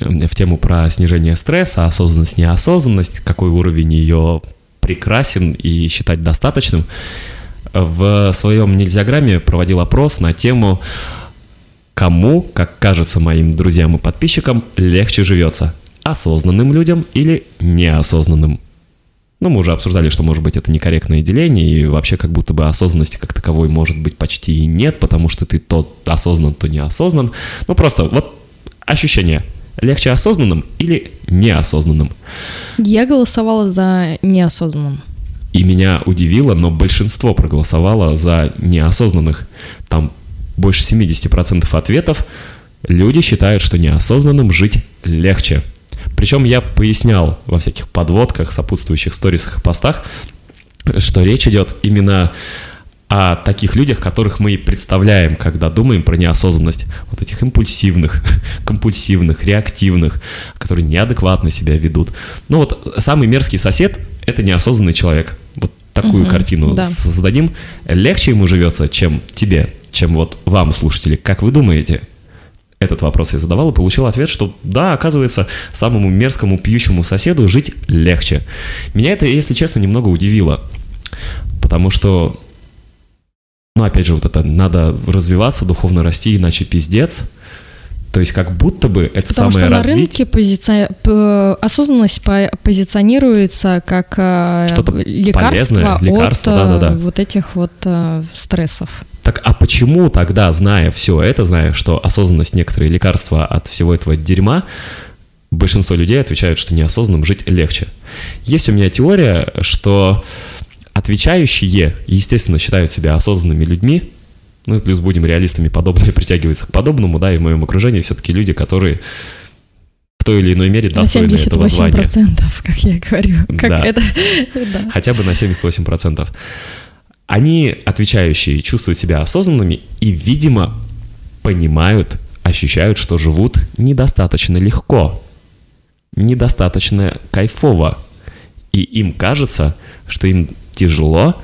э, в тему про снижение стресса, осознанность, неосознанность, какой уровень ее прекрасен и считать достаточным, в своем нельзяграмме проводил опрос на тему кому, как кажется моим друзьям и подписчикам, легче живется. Осознанным людям или неосознанным. Ну, мы уже обсуждали, что, может быть, это некорректное деление, и вообще как будто бы осознанности как таковой может быть почти и нет, потому что ты то осознан, то неосознан. Ну, просто вот ощущение. Легче осознанным или неосознанным. Я голосовала за неосознанным. И меня удивило, но большинство проголосовало за неосознанных. Там больше 70% ответов люди считают, что неосознанным жить легче. Причем я пояснял во всяких подводках, сопутствующих сторисах и постах, что речь идет именно о таких людях, которых мы и представляем, когда думаем про неосознанность. Вот этих импульсивных, компульсивных, реактивных, которые неадекватно себя ведут. Ну вот самый мерзкий сосед – это неосознанный человек. Вот такую Мгм, картину да. создадим. Легче ему живется, чем тебе, чем вот вам, слушатели. Как вы думаете? Этот вопрос я задавал и получил ответ, что да, оказывается, самому мерзкому пьющему соседу жить легче. Меня это, если честно, немного удивило. Потому что, ну, опять же, вот это надо развиваться, духовно расти, иначе пиздец. То есть как будто бы это Потому самое что на развитие. рынке позиция... п- осознанность по- позиционируется как э, Что-то лекарство, полезное, лекарство, от э, да-да-да. вот этих вот э, стрессов. Так а почему тогда, зная все это, зная, что осознанность некоторые лекарства от всего этого дерьма, большинство людей отвечают, что неосознанным жить легче? Есть у меня теория, что отвечающие, естественно, считают себя осознанными людьми, ну и плюс будем реалистами, подобное притягивается к подобному, да, и в моем окружении все-таки люди, которые в той или иной мере достойны этого звания. 78%, как я говорю. Как Да. это... да. хотя бы на 78%. Они, отвечающие, чувствуют себя осознанными и, видимо, понимают, ощущают, что живут недостаточно легко, недостаточно кайфово. И им кажется, что им тяжело,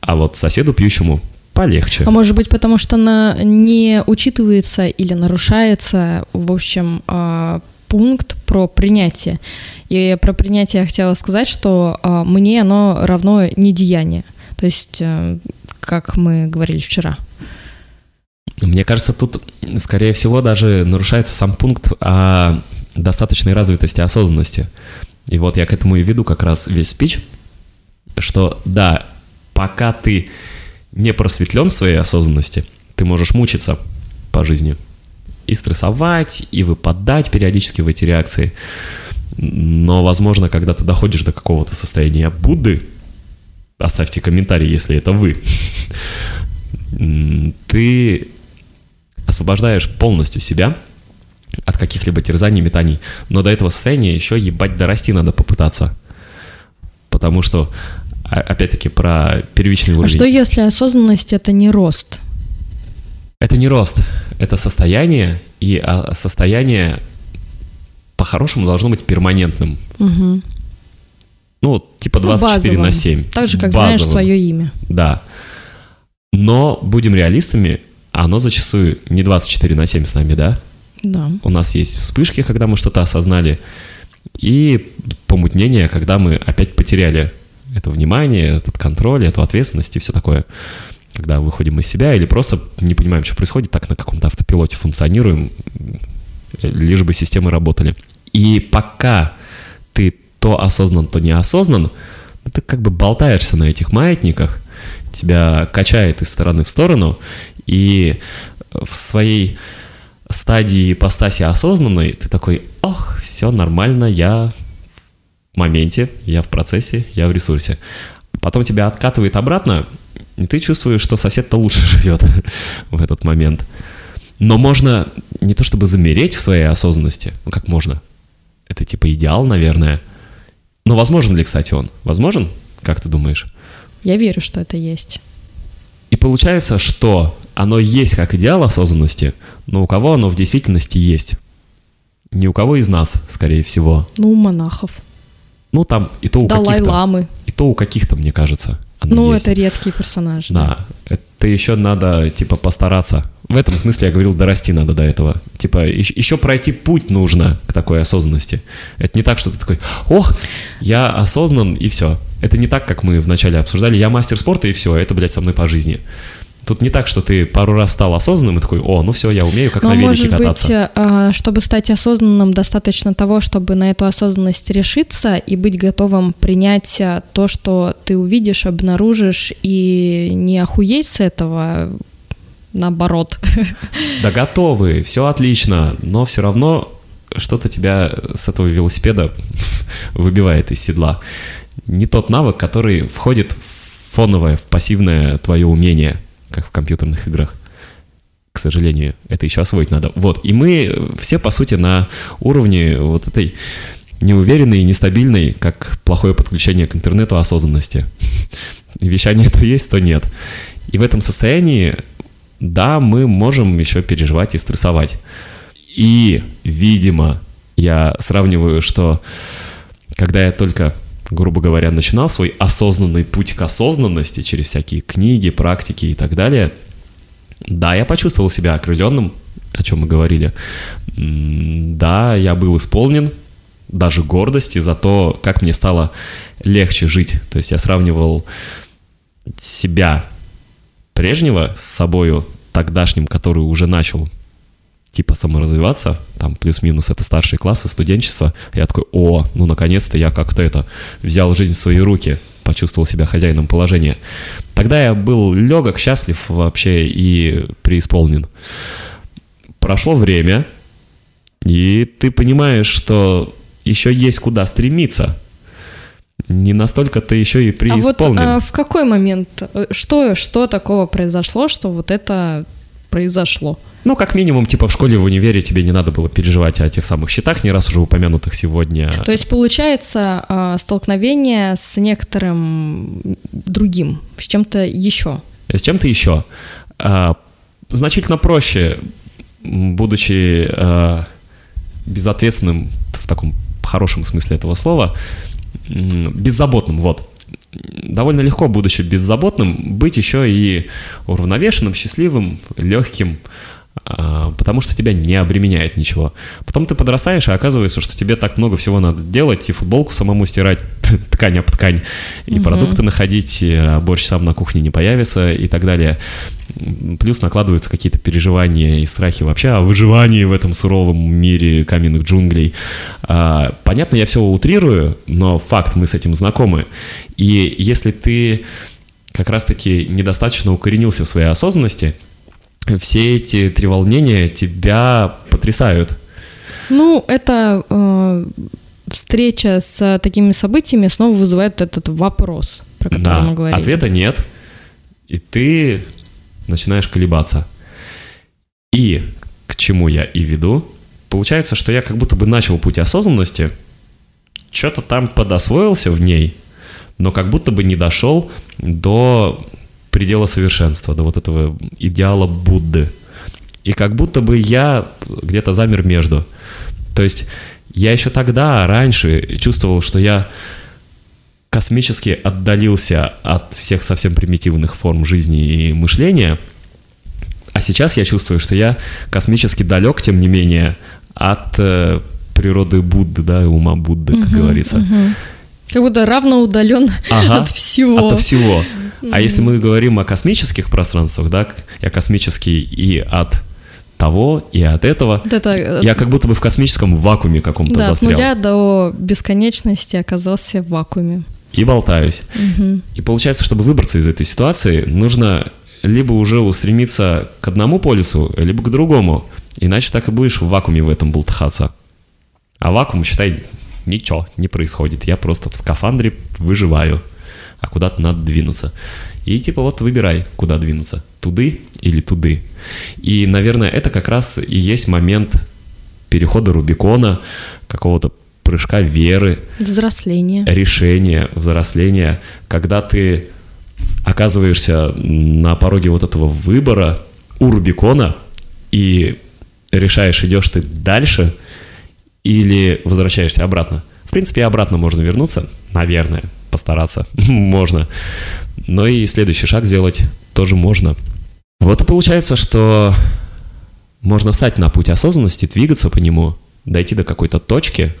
а вот соседу пьющему полегче. А может быть, потому что на, не учитывается или нарушается, в общем, а, пункт про принятие. И про принятие я хотела сказать, что а, мне оно равно недеяние. То есть, э, как мы говорили вчера. Мне кажется, тут, скорее всего, даже нарушается сам пункт о достаточной развитости осознанности. И вот я к этому и веду как раз весь спич, что да, пока ты не просветлен в своей осознанности, ты можешь мучиться по жизни. и стрессовать, и выпадать периодически в эти реакции. Но, возможно, когда ты доходишь до какого-то состояния Будды, оставьте комментарий, если это вы, ты освобождаешь полностью себя от каких-либо терзаний, метаний. Но до этого состояния еще ебать дорасти надо попытаться. Потому что, опять-таки, про первичный уровень. А что если осознанность это не рост? Это не рост, это состояние, и а, состояние по-хорошему должно быть перманентным. Угу. Ну, типа 24 ну, на 7. Так же, как базовым. знаешь свое имя. Да. Но будем реалистами, оно зачастую не 24 на 7 с нами, да? Да. У нас есть вспышки, когда мы что-то осознали, и помутнение, когда мы опять потеряли это внимание, этот контроль, эту ответственность и все такое. Когда выходим из себя или просто не понимаем, что происходит, так на каком-то автопилоте функционируем, лишь бы системы работали. И пока ты то осознан, то неосознан, ты как бы болтаешься на этих маятниках, тебя качает из стороны в сторону, и в своей стадии ипостаси осознанной ты такой, ох, все нормально, я моменте, я в процессе, я в ресурсе. Потом тебя откатывает обратно, и ты чувствуешь, что сосед-то лучше живет в этот момент. Но можно не то чтобы замереть в своей осознанности, ну как можно, это типа идеал, наверное. Но возможен ли, кстати, он? Возможен? Как ты думаешь? Я верю, что это есть. И получается, что оно есть как идеал осознанности, но у кого оно в действительности есть? Не у кого из нас, скорее всего. Ну, у монахов. Ну, там и то у каких-то. И то у каких-то, мне кажется. ну, есть. это редкие персонажи. Да. да. Это еще надо, типа, постараться. В этом смысле я говорил, дорасти надо до этого. Типа, еще, еще пройти путь нужно к такой осознанности. Это не так, что ты такой, ох, я осознан, и все. Это не так, как мы вначале обсуждали. Я мастер спорта, и все, это, блядь, со мной по жизни. Тут не так, что ты пару раз стал осознанным и такой, о, ну все, я умею как Но на велике может кататься. быть, а, чтобы стать осознанным, достаточно того, чтобы на эту осознанность решиться и быть готовым принять а, то, что ты увидишь, обнаружишь, и не охуеть с этого, наоборот. Да готовы, все отлично, но все равно что-то тебя с этого велосипеда выбивает из седла. Не тот навык, который входит в фоновое, в пассивное твое умение – как в компьютерных играх. К сожалению, это еще освоить надо. Вот, и мы все, по сути, на уровне вот этой неуверенной нестабильной, как плохое подключение к интернету осознанности. Вещание то есть, то нет. И в этом состоянии, да, мы можем еще переживать и стрессовать. И, видимо, я сравниваю, что когда я только грубо говоря, начинал свой осознанный путь к осознанности через всякие книги, практики и так далее, да, я почувствовал себя окрыленным, о чем мы говорили. Да, я был исполнен даже гордости за то, как мне стало легче жить. То есть я сравнивал себя прежнего с собою тогдашним, который уже начал типа саморазвиваться, там плюс-минус это старшие классы, студенчество, я такой, о, ну наконец-то я как-то это, взял жизнь в свои руки, почувствовал себя хозяином положения. Тогда я был легок, счастлив вообще и преисполнен. Прошло время, и ты понимаешь, что еще есть куда стремиться. Не настолько ты еще и преисполнен. А вот а в какой момент, э, что, что такого произошло, что вот это произошло? Ну, как минимум, типа в школе, в универе тебе не надо было переживать о тех самых счетах, не раз уже упомянутых сегодня. То есть, получается, а, столкновение с некоторым другим, с чем-то еще. С чем-то еще. А, значительно проще, будучи а, безответственным в таком хорошем смысле этого слова, беззаботным, вот, довольно легко, будучи беззаботным, быть еще и уравновешенным, счастливым, легким, потому что тебя не обременяет ничего. Потом ты подрастаешь, и оказывается, что тебе так много всего надо делать, и футболку самому стирать, ткань об ткань, и угу. продукты находить, и а, борщ сам на кухне не появится и так далее. Плюс накладываются какие-то переживания и страхи вообще о выживании в этом суровом мире каменных джунглей. А, понятно, я все утрирую, но факт, мы с этим знакомы. И если ты как раз-таки недостаточно укоренился в своей осознанности, все эти треволнения тебя потрясают. Ну, это э, встреча с такими событиями снова вызывает этот вопрос, про который Да, мы говорили. ответа нет, и ты начинаешь колебаться. И к чему я и веду, получается, что я как будто бы начал путь осознанности, что-то там подосвоился в ней, но как будто бы не дошел до предела совершенства, до вот этого идеала Будды. И как будто бы я где-то замер между. То есть я еще тогда, раньше, чувствовал, что я космически отдалился от всех совсем примитивных форм жизни и мышления, а сейчас я чувствую, что я космически далек, тем не менее, от э, природы Будды, да, и ума Будды, как говорится. Как будто равно удален Ага, от всего. Ото всего. А если мы говорим о космических пространствах, да, я космический и от того, и от этого, Вот это, э, я как будто бы в космическом вакууме каком-то да, от застрял. нуля до бесконечности оказался в вакууме. и болтаюсь. И получается, чтобы выбраться из этой ситуации, нужно либо уже устремиться к одному полюсу, либо к другому. Иначе так и будешь в вакууме в этом болтыхаться. А вакуум, считай, ничего не происходит. Я просто в скафандре выживаю. А куда-то надо двинуться. И типа вот выбирай, куда двинуться. Туды или туды. И, наверное, это как раз и есть момент перехода Рубикона, какого-то прыжка веры, Взросление. решение, взросление, когда ты оказываешься на пороге вот этого выбора у Рубикона и решаешь, идешь ты дальше или возвращаешься обратно. В принципе, обратно можно вернуться, наверное, постараться можно. Но и следующий шаг сделать тоже можно. Вот и получается, что можно встать на путь осознанности, двигаться по нему, дойти до какой-то точки,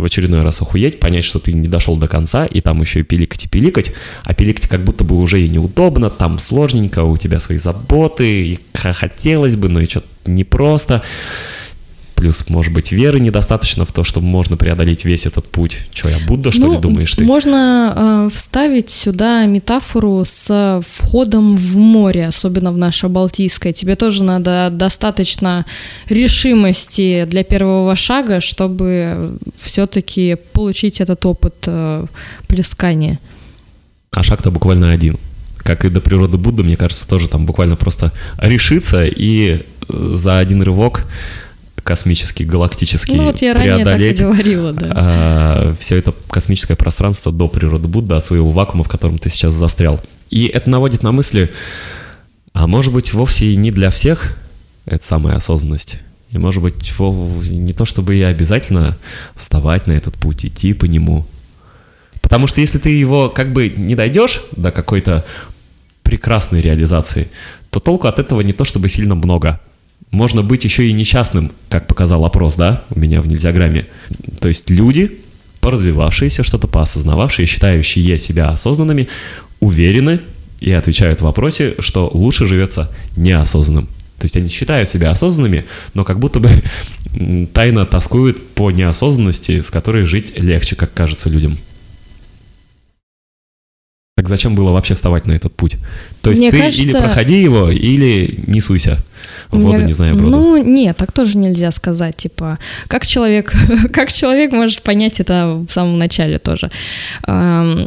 в очередной раз охуеть, понять, что ты не дошел до конца, и там еще и пиликать и пиликать, а пиликать как будто бы уже и неудобно, там сложненько, у тебя свои заботы, и хотелось бы, но и что-то непросто. Плюс, может быть, веры недостаточно в то, что можно преодолеть весь этот путь. Че, я Будда, что Ну, ли, думаешь ты? Можно э, вставить сюда метафору с входом в море, особенно в наше Балтийское. Тебе тоже надо достаточно решимости для первого шага, чтобы все-таки получить этот опыт э, плескания. А шаг-то буквально один. Как и до природы Будды, мне кажется, тоже там буквально просто решиться и э, за один рывок космический, галактический Ну вот я ранее так и преодолеть говорила, да. все это космическое пространство до природы Будды, от своего вакуума, в котором ты сейчас застрял. И это наводит на мысли, а может быть, вовсе и не для всех это самая осознанность. И может быть, не то чтобы и обязательно вставать на этот путь, идти по нему. Потому что если ты его как бы не дойдешь до какой-то прекрасной реализации, то толку от этого не то чтобы сильно много. Можно быть еще и несчастным, как показал опрос, да, у меня в нельзяграмме. То есть люди, поразвивавшиеся, что-то поосознававшие, считающие себя осознанными, уверены и отвечают в вопросе, что лучше живется неосознанным. То есть они считают себя осознанными, но как будто бы тайно тоскуют по неосознанности, с которой жить легче, как кажется людям. Так зачем было вообще вставать на этот путь? То есть Мне ты или кажется- проходи его, или не суйся воду, Мне- не знаю, броду. Ну, нет, так тоже нельзя сказать. Типа, как человек, как человек может понять это в самом начале тоже. Ам,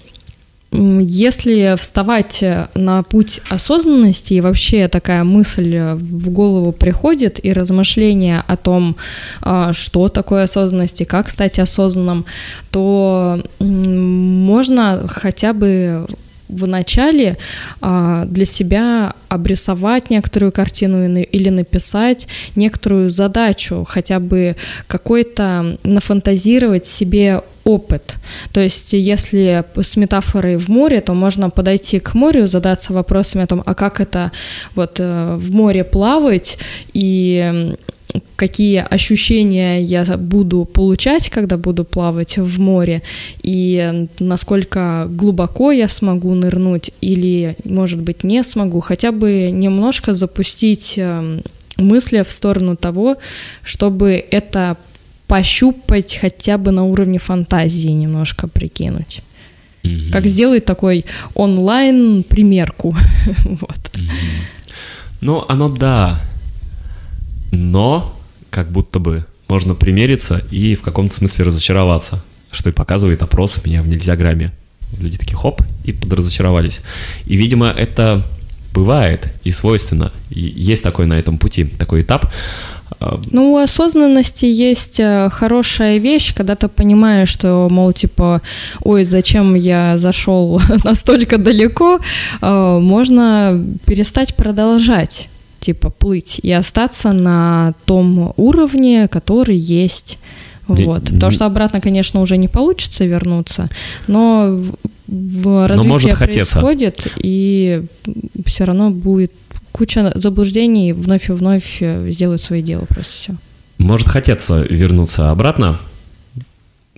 м, Если вставать на путь осознанности, и вообще такая мысль в голову приходит, и размышления о том, а, что такое осознанность и как стать осознанным, то можно хотя бы в начале а, для себя обрисовать некоторую картину или написать некоторую задачу, хотя бы какой-то нафантазировать себе опыт. То есть, если с метафорой в море, то можно подойти к морю, задаться вопросами о том, а как это вот э, в море плавать и какие ощущения я буду получать, когда буду плавать в море, и насколько глубоко я смогу нырнуть или, может быть, не смогу, хотя бы немножко запустить эм, мысли в сторону того, чтобы это пощупать хотя бы на уровне фантазии немножко прикинуть. Как сделать такой онлайн примерку. вот. Ну, оно да. Но как будто бы можно примериться и в каком-то смысле разочароваться, что и показывает опрос у меня в нельзя грамме. Люди такие хоп и подразочаровались. И, видимо, это бывает и свойственно. И есть такой на этом пути, такой этап. Ну, у осознанности есть э, хорошая вещь, когда ты понимаешь, что, мол, типа, ой, зачем я зашел настолько далеко, э, можно перестать продолжать типа плыть и остаться на том уровне, который есть. Вот. То, что обратно, конечно, уже не получится вернуться, но в, в развитии происходит, и все равно будет куча заблуждений, вновь и вновь э, сделают свое дело просто все. Может хотеться вернуться обратно.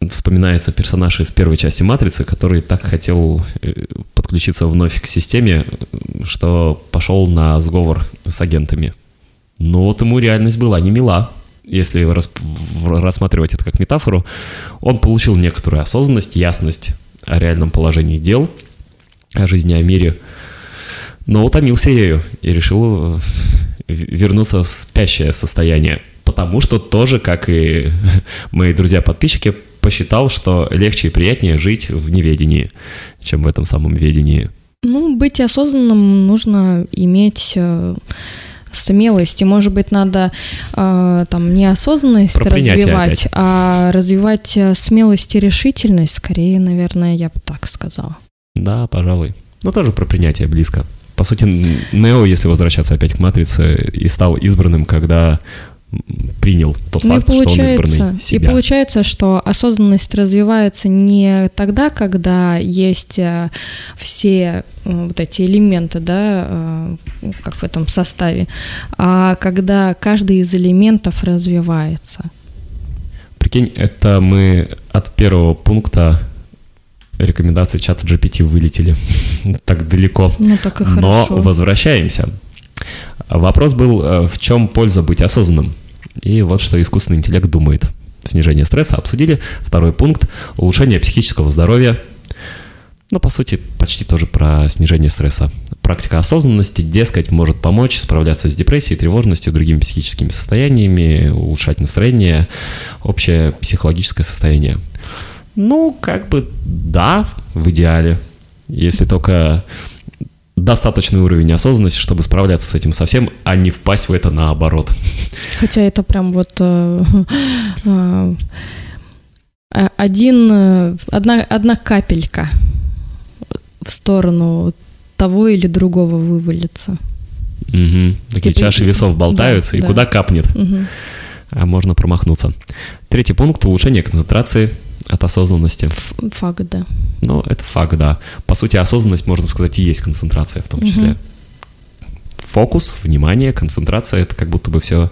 Вспоминается персонаж из первой части «Матрицы», который так хотел э, подключиться вновь к системе, что пошел на сговор с агентами. Но вот ему реальность была не мила. Если рассматривать это как метафору, он получил некоторую осознанность, ясность о реальном положении дел, о жизни, о мире – но утомился ею и решил э, вернуться в спящее состояние. Потому что тоже, как и мои друзья-подписчики, посчитал, что легче и приятнее жить в неведении, чем в этом самом ведении. Ну, быть осознанным нужно иметь э, смелость. И, может быть, надо э, там не осознанность развивать, опять. а развивать э, смелость и решительность. Скорее, наверное, я бы так сказала. Да, пожалуй. Но тоже про принятие близко. По сути, Нео, если возвращаться опять к Матрице, и стал избранным, когда принял тот ну, факт, что он избранный себя. И получается, что осознанность развивается не тогда, когда есть э, все э, вот эти элементы, да, э, как в этом составе, а когда каждый из элементов развивается. Прикинь, это мы от первого пункта рекомендации чата GPT вылетели так далеко. Ну, так и Но возвращаемся. Вопрос был, э, в чем польза быть осознанным? И вот что искусственный интеллект думает. Снижение стресса обсудили. Второй пункт – улучшение психического здоровья. Ну, по сути, почти тоже про снижение стресса. Практика осознанности, дескать, может помочь справляться с депрессией, тревожностью, другими психическими состояниями, улучшать настроение, общее психологическое состояние. Ну, как бы да, в идеале. Если только достаточный уровень осознанности, чтобы справляться с этим совсем, а не впасть в это наоборот. Хотя это прям вот э, э, один, э, одна, одна капелька в сторону того или другого вывалится. Угу. Такие типа, чаши весов болтаются, да, и да. куда капнет. Угу. А можно промахнуться. Третий пункт – улучшение концентрации – от осознанности. Факт, да. Ну, это факт, да. По сути, осознанность, можно сказать, и есть концентрация в том числе. Угу. Фокус, внимание, концентрация — это как будто бы все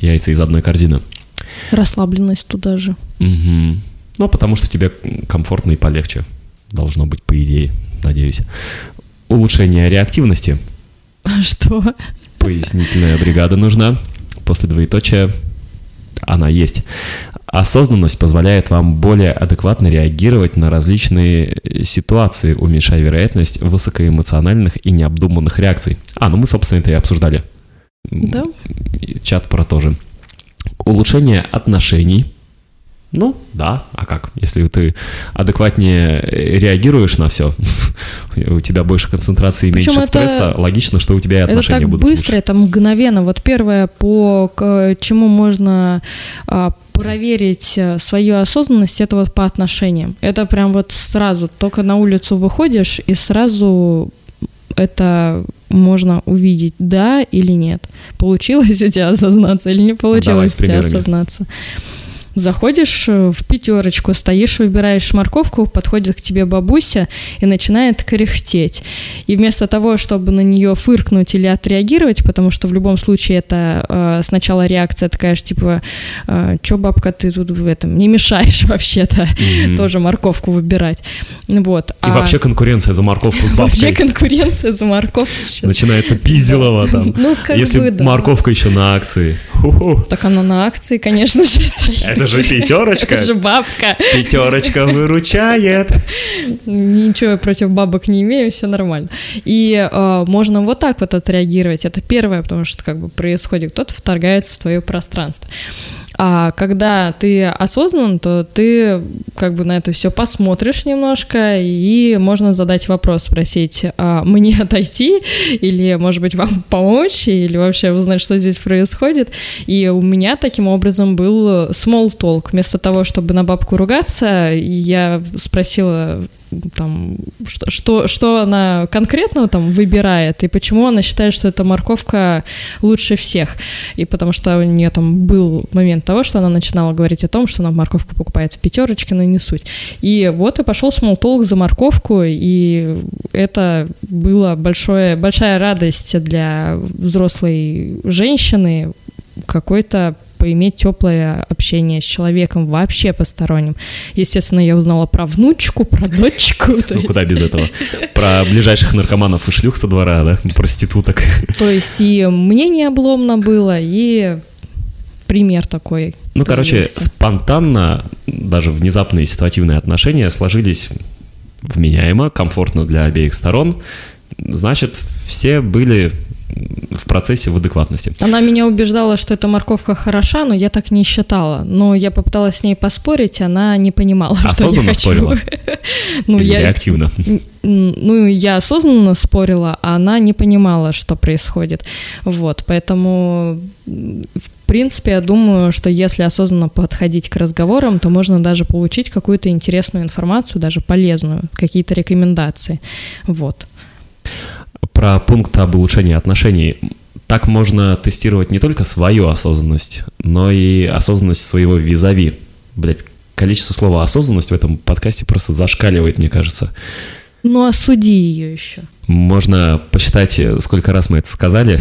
яйца из одной корзины. Расслабленность туда же. Угу. Ну, потому что тебе комфортно и полегче. Должно быть, по идее, надеюсь. Улучшение реактивности. Что? Пояснительная бригада нужна. После двоеточия она есть. Осознанность позволяет вам более адекватно реагировать на различные э, ситуации, уменьшая вероятность высокоэмоциональных и необдуманных реакций. А, ну мы, собственно, это и обсуждали. Да. Чат про то же. Улучшение отношений – ну, да, а как? Если ты адекватнее реагируешь на все, у тебя больше концентрации и меньше Причем стресса, это, логично, что у тебя и отношения это так будут быстро, лучше. это мгновенно. Вот первое, по к чему можно а, проверить э, свою осознанность, это вот по отношениям. Это прям вот сразу, только на улицу выходишь, и сразу это можно увидеть, да или нет. Получилось у тебя осознаться или не получилось у тебя осознаться. Заходишь э, в пятерочку, стоишь, выбираешь морковку, подходит к тебе бабуся и начинает кряхтеть. И вместо того, чтобы на нее фыркнуть или отреагировать, потому что в любом случае это э, сначала реакция такая же, типа, э, чё, бабка, ты тут в этом не мешаешь вообще-то mm-hmm. тоже морковку выбирать. Вот. И а... вообще конкуренция за морковку с бабкой. Вообще конкуренция за морковку. Начинается пизделово там. Ну, как Если бы, да. морковка еще на акции. Так она на акции, конечно же, стоит. Это Это же пятерочка. Это же бабка. Пятерочка выручает. Ничего против бабок не имею, все нормально. И э, можно вот так вот отреагировать. Это первое, потому что как бы происходит, кто-то вторгается в твое пространство. А когда ты осознан, то ты как бы на это все посмотришь немножко, и можно задать вопрос, спросить, а мне отойти, или, может быть, вам помочь, или вообще узнать, что здесь происходит. И у меня таким образом был small talk. Вместо того, чтобы на бабку ругаться, я спросила, там, что, что, что она конкретно там выбирает и почему она считает, что эта морковка лучше всех. И потому что у нее там был момент того, что она начинала говорить о том, что она морковку покупает в пятерочке, но не суть. И вот и пошел смолтолк за морковку, и это было большое, большая радость для взрослой женщины, какой-то поиметь теплое общение с человеком вообще посторонним. Естественно, я узнала про внучку, про дочку. Ну, куда без этого? Про ближайших наркоманов и шлюх со двора, да? Проституток. То есть и мне не обломно было, и пример такой. Ну, короче, спонтанно, даже внезапные ситуативные отношения сложились вменяемо, комфортно для обеих сторон. Значит, все были в процессе в адекватности. Она меня убеждала, что эта морковка хороша, но я так не считала. Но я попыталась с ней поспорить, она не понимала, Осознанно что я хочу. спорила? ну, Или я, реактивно? Ну, я осознанно спорила, а она не понимала, что происходит. Вот, поэтому, в принципе, я думаю, что если осознанно подходить к разговорам, то можно даже получить какую-то интересную информацию, даже полезную, какие-то рекомендации. Вот про пункт об улучшении отношений. Так можно тестировать не только свою осознанность, но и осознанность своего визави. Блять, количество слова осознанность в этом подкасте просто зашкаливает, мне кажется. Ну, осуди ее еще. Можно посчитать, сколько раз мы это сказали,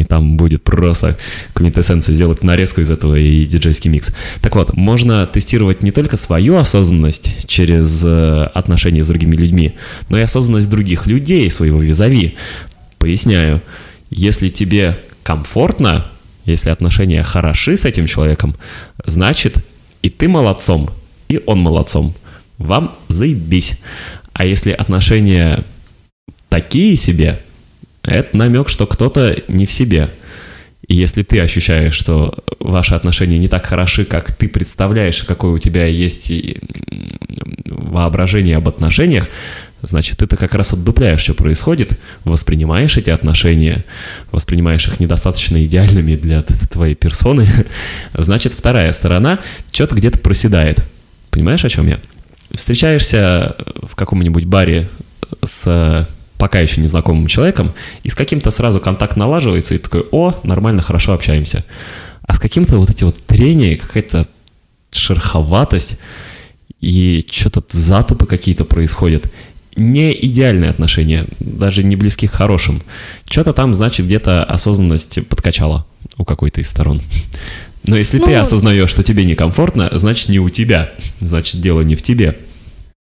и там будет просто квинтэссенция, сделать нарезку из этого и диджейский микс. Так вот, можно тестировать не только свою осознанность через э, отношения с другими людьми, но и осознанность других людей, своего визави. Поясняю, если тебе комфортно, если отношения хороши с этим человеком, значит и ты молодцом, и он молодцом. Вам заебись. А если отношения такие себе, это намек, что кто-то не в себе. И если ты ощущаешь, что ваши отношения не так хороши, как ты представляешь, какое у тебя есть воображение об отношениях, значит, ты-то как раз отдупляешь, что происходит, воспринимаешь эти отношения, воспринимаешь их недостаточно идеальными для твоей персоны, значит, вторая сторона что-то где-то проседает. Понимаешь, о чем я? Встречаешься в каком-нибудь баре с пока еще незнакомым человеком, и с каким-то сразу контакт налаживается, и такой, о, нормально, хорошо общаемся. А с каким-то вот эти вот трения, какая-то шероховатость, и что-то затупы какие-то происходят. Не идеальные отношения, даже не близки к хорошим. Что-то там, значит, где-то осознанность подкачала у какой-то из сторон. Но если ну, ты осознаешь, что тебе некомфортно, значит, не у тебя. Значит, дело не в тебе.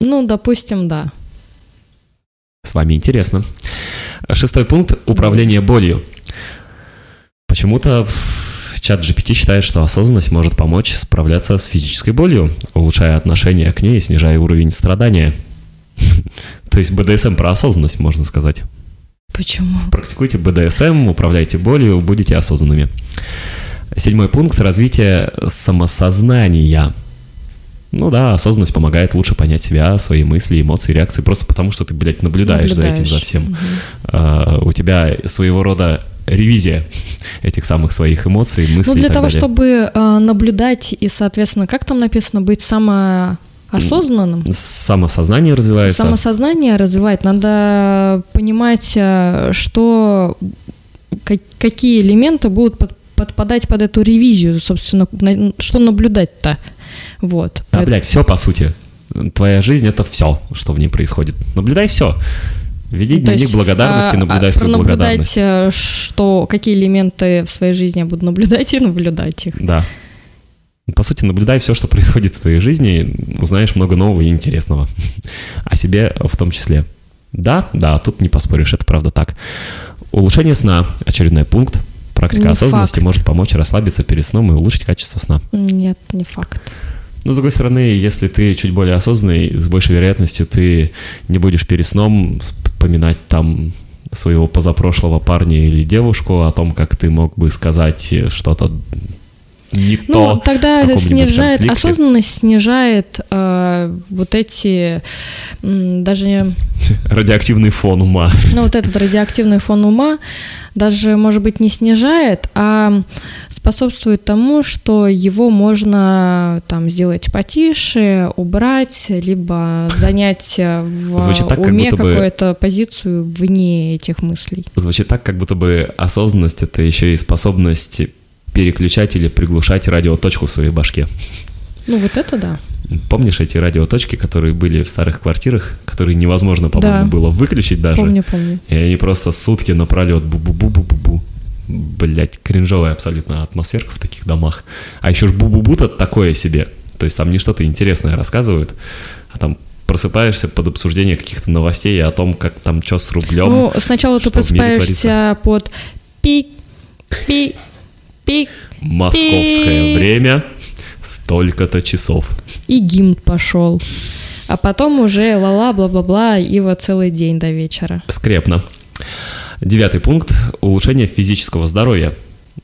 Ну, допустим, да. С вами интересно. Шестой пункт – управление болью. Почему-то чат GPT считает, что осознанность может помочь справляться с физической болью, улучшая отношение к ней и снижая уровень страдания. То есть БДСМ про осознанность, можно сказать. Почему? Практикуйте БДСМ, управляйте болью, будете осознанными. Седьмой пункт – развитие самосознания – ну да, осознанность помогает лучше понять себя, свои мысли, эмоции, реакции, просто потому что ты, блядь, наблюдаешь, наблюдаешь. за этим, за всем. Угу. А, у тебя своего рода ревизия этих самых своих эмоций, мыслей. Ну, для того, далее. чтобы а, наблюдать и, соответственно, как там написано, быть само осознанным. Самосознание развивается. Самосознание развивать. Надо понимать, а, что какие элементы будут под, подпадать под эту ревизию, собственно, что наблюдать-то. Вот. Да, блядь, все по сути. Твоя жизнь это все, что в ней происходит. Наблюдай все. Веди ну, дневник есть, благодарности, а, наблюдай а, свою благодарность. Э, что, какие элементы в своей жизни я буду наблюдать и наблюдать их. Да. По сути, наблюдай все, что происходит в твоей жизни, узнаешь много нового и интересного. О себе в том числе. Да, да, тут не поспоришь, это правда так. Улучшение сна, очередной пункт Практика Не осознанности факт. может помочь расслабиться перед сном и улучшить качество сна. Нет, не факт. Но, с другой стороны, если ты чуть более осознанный, с большей вероятностью ты не будешь перед сном вспоминать там своего позапрошлого парня или девушку о том, как ты мог бы сказать что-то не Ну, то. тогда снижает, конфликте. осознанность снижает э, вот эти, м, даже, Радиоактивный фон ума. ну, вот этот радиоактивный фон ума, даже, может быть, не снижает, а способствует тому, что его можно там сделать потише, убрать, либо занять э, в Звучит так, как уме бы- какую-то позицию вне этих мыслей. Звучит так, как будто бы осознанность — это еще и способность переключать или приглушать радиоточку в своей башке. Ну, вот это да. Помнишь эти радиоточки, которые были в старых квартирах, которые невозможно, по-моему, Да. было выключить даже? Помню, помню. И они просто сутки напролет бу-бу-бу-бу-бу. Блять, кринжовая абсолютно атмосферка в таких домах. А еще ж бу-бу-бу-то такое себе. То есть там не что-то интересное рассказывают, а там просыпаешься под обсуждение каких-то новостей о том, как там что с рублем. Ну, сначала ты просыпаешься под пик, пик, пик, Московское пи- время столько-то часов. и гимн пошел. А потом уже ла-ла, бла-бла-бла, и вот целый день до вечера. Скрепно. Девятый пункт – улучшение физического здоровья.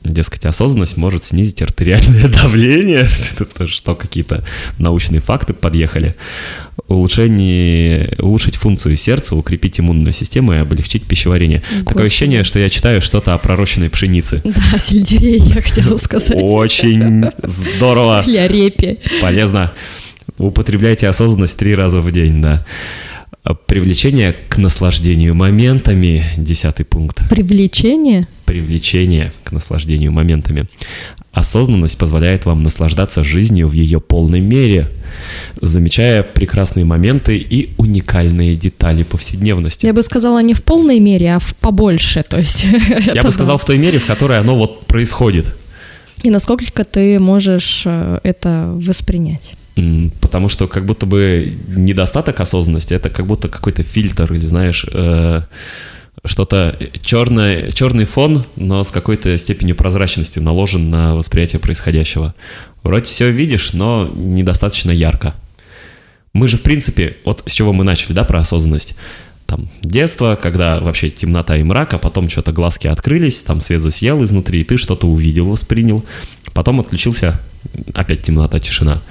Дескать, осознанность может снизить артериальное давление. Это что, какие-то научные факты подъехали. Улучшение, улучшить функцию сердца, укрепить иммунную систему и облегчить пищеварение. Такое Господи. ощущение, что я читаю что-то о пророщенной пшенице. Да, сельдерей, я хотела сказать. Очень здорово. Или о репе. Полезно. Употребляйте осознанность три раза в день, да. Привлечение к наслаждению моментами. Десятый пункт. Привлечение? Привлечение к наслаждению моментами. Осознанность позволяет вам наслаждаться жизнью в ее полной мере, замечая прекрасные моменты и уникальные детали повседневности. Я бы сказала не в полной мере, а в побольше. То есть Я бы сказал в той мере, в которой оно вот происходит. И насколько ты можешь э, это воспринять. Потому что как будто бы недостаток осознанности это как будто какой-то фильтр или знаешь э, что-то черное, черный фон, но с какой-то степенью прозрачности наложен на восприятие происходящего. Вроде все видишь, но недостаточно ярко. Мы же, в принципе, вот с чего мы начали, да, про осознанность. Там детство, когда вообще темнота и мрак, а потом что-то глазки открылись, там свет засиял изнутри, и ты что-то увидел, воспринял. Потом отключился, опять темнота, тишина.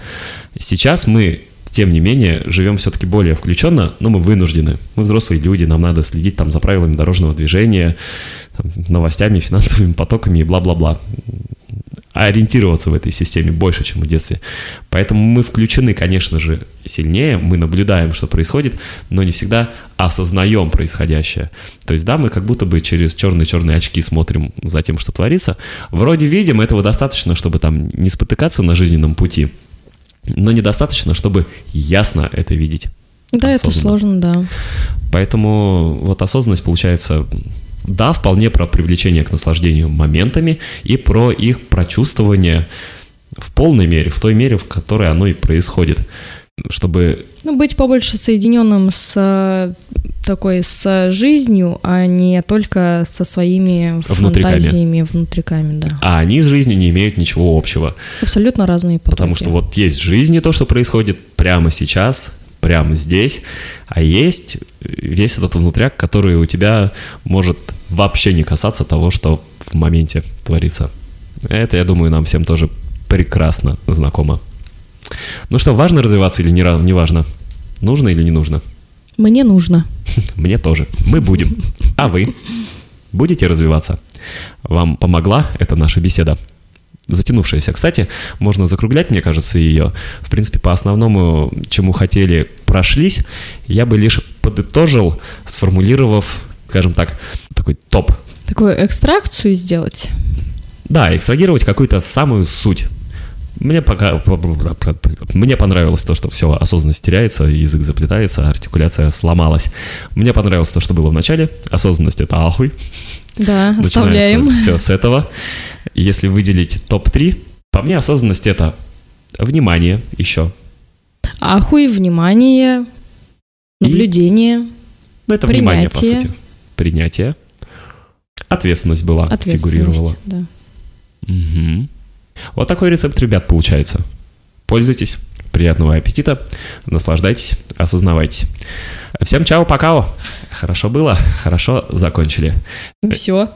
Сейчас мы, тем не менее, живем все-таки более включенно, но мы вынуждены. Мы взрослые люди, нам надо следить там за правилами дорожного движения, там, новостями, финансовыми потоками и бла-бла-бла ориентироваться в этой системе больше, чем в детстве. Поэтому мы включены, конечно же, сильнее, мы наблюдаем, что происходит, но не всегда осознаем происходящее. То есть, да, мы как будто бы через черные-черные очки смотрим за тем, что творится. Вроде видим, этого достаточно, чтобы там не спотыкаться на жизненном пути, но недостаточно, чтобы ясно это видеть. Да, это Осознанно. сложно, да. Поэтому вот осознанность получается, да, вполне про привлечение к наслаждению моментами и про их прочувствование в полной мере, в той мере, в которой оно и происходит. Чтобы Ну, быть побольше соединенным с э, такой с жизнью, а не только со своими Внутриками. фантазиями, внутриками, да. а они с жизнью не имеют ничего общего. Абсолютно разные потоки. Потому что вот есть в жизни то, что происходит прямо сейчас, прямо здесь, а есть весь этот внутряк, который у тебя может вообще не касаться того, что в моменте творится. Это, я думаю, нам всем тоже прекрасно знакомо. Ну что, важно развиваться или не, не важно? Нужно или не нужно? Мне нужно. Мне тоже. Мы будем. А вы? Будете развиваться? Вам помогла эта наша беседа? Затянувшаяся. Кстати, можно закруглять, мне кажется, ее. В принципе, по основному, чему хотели, прошлись. Я бы лишь подытожил, сформулировав, скажем так, такой топ. Такую экстракцию сделать. Да, экстрагировать какую-то самую суть. Мне пока мне понравилось то, что все осознанность теряется, язык заплетается, артикуляция сломалась. Мне понравилось то, что было в начале. Осознанность это ахуй. Да, оставляем. все с этого. Если выделить топ-3, по мне осознанность это внимание еще. Ахуй, внимание, наблюдение. Ну, это внимание, по Принятие. сути. Принятие. Ответственность была, фигурировала. да. Угу. Вот такой рецепт, ребят, получается. Пользуйтесь, приятного аппетита, наслаждайтесь, осознавайтесь. Всем чао, пока. Хорошо было, хорошо закончили. Все.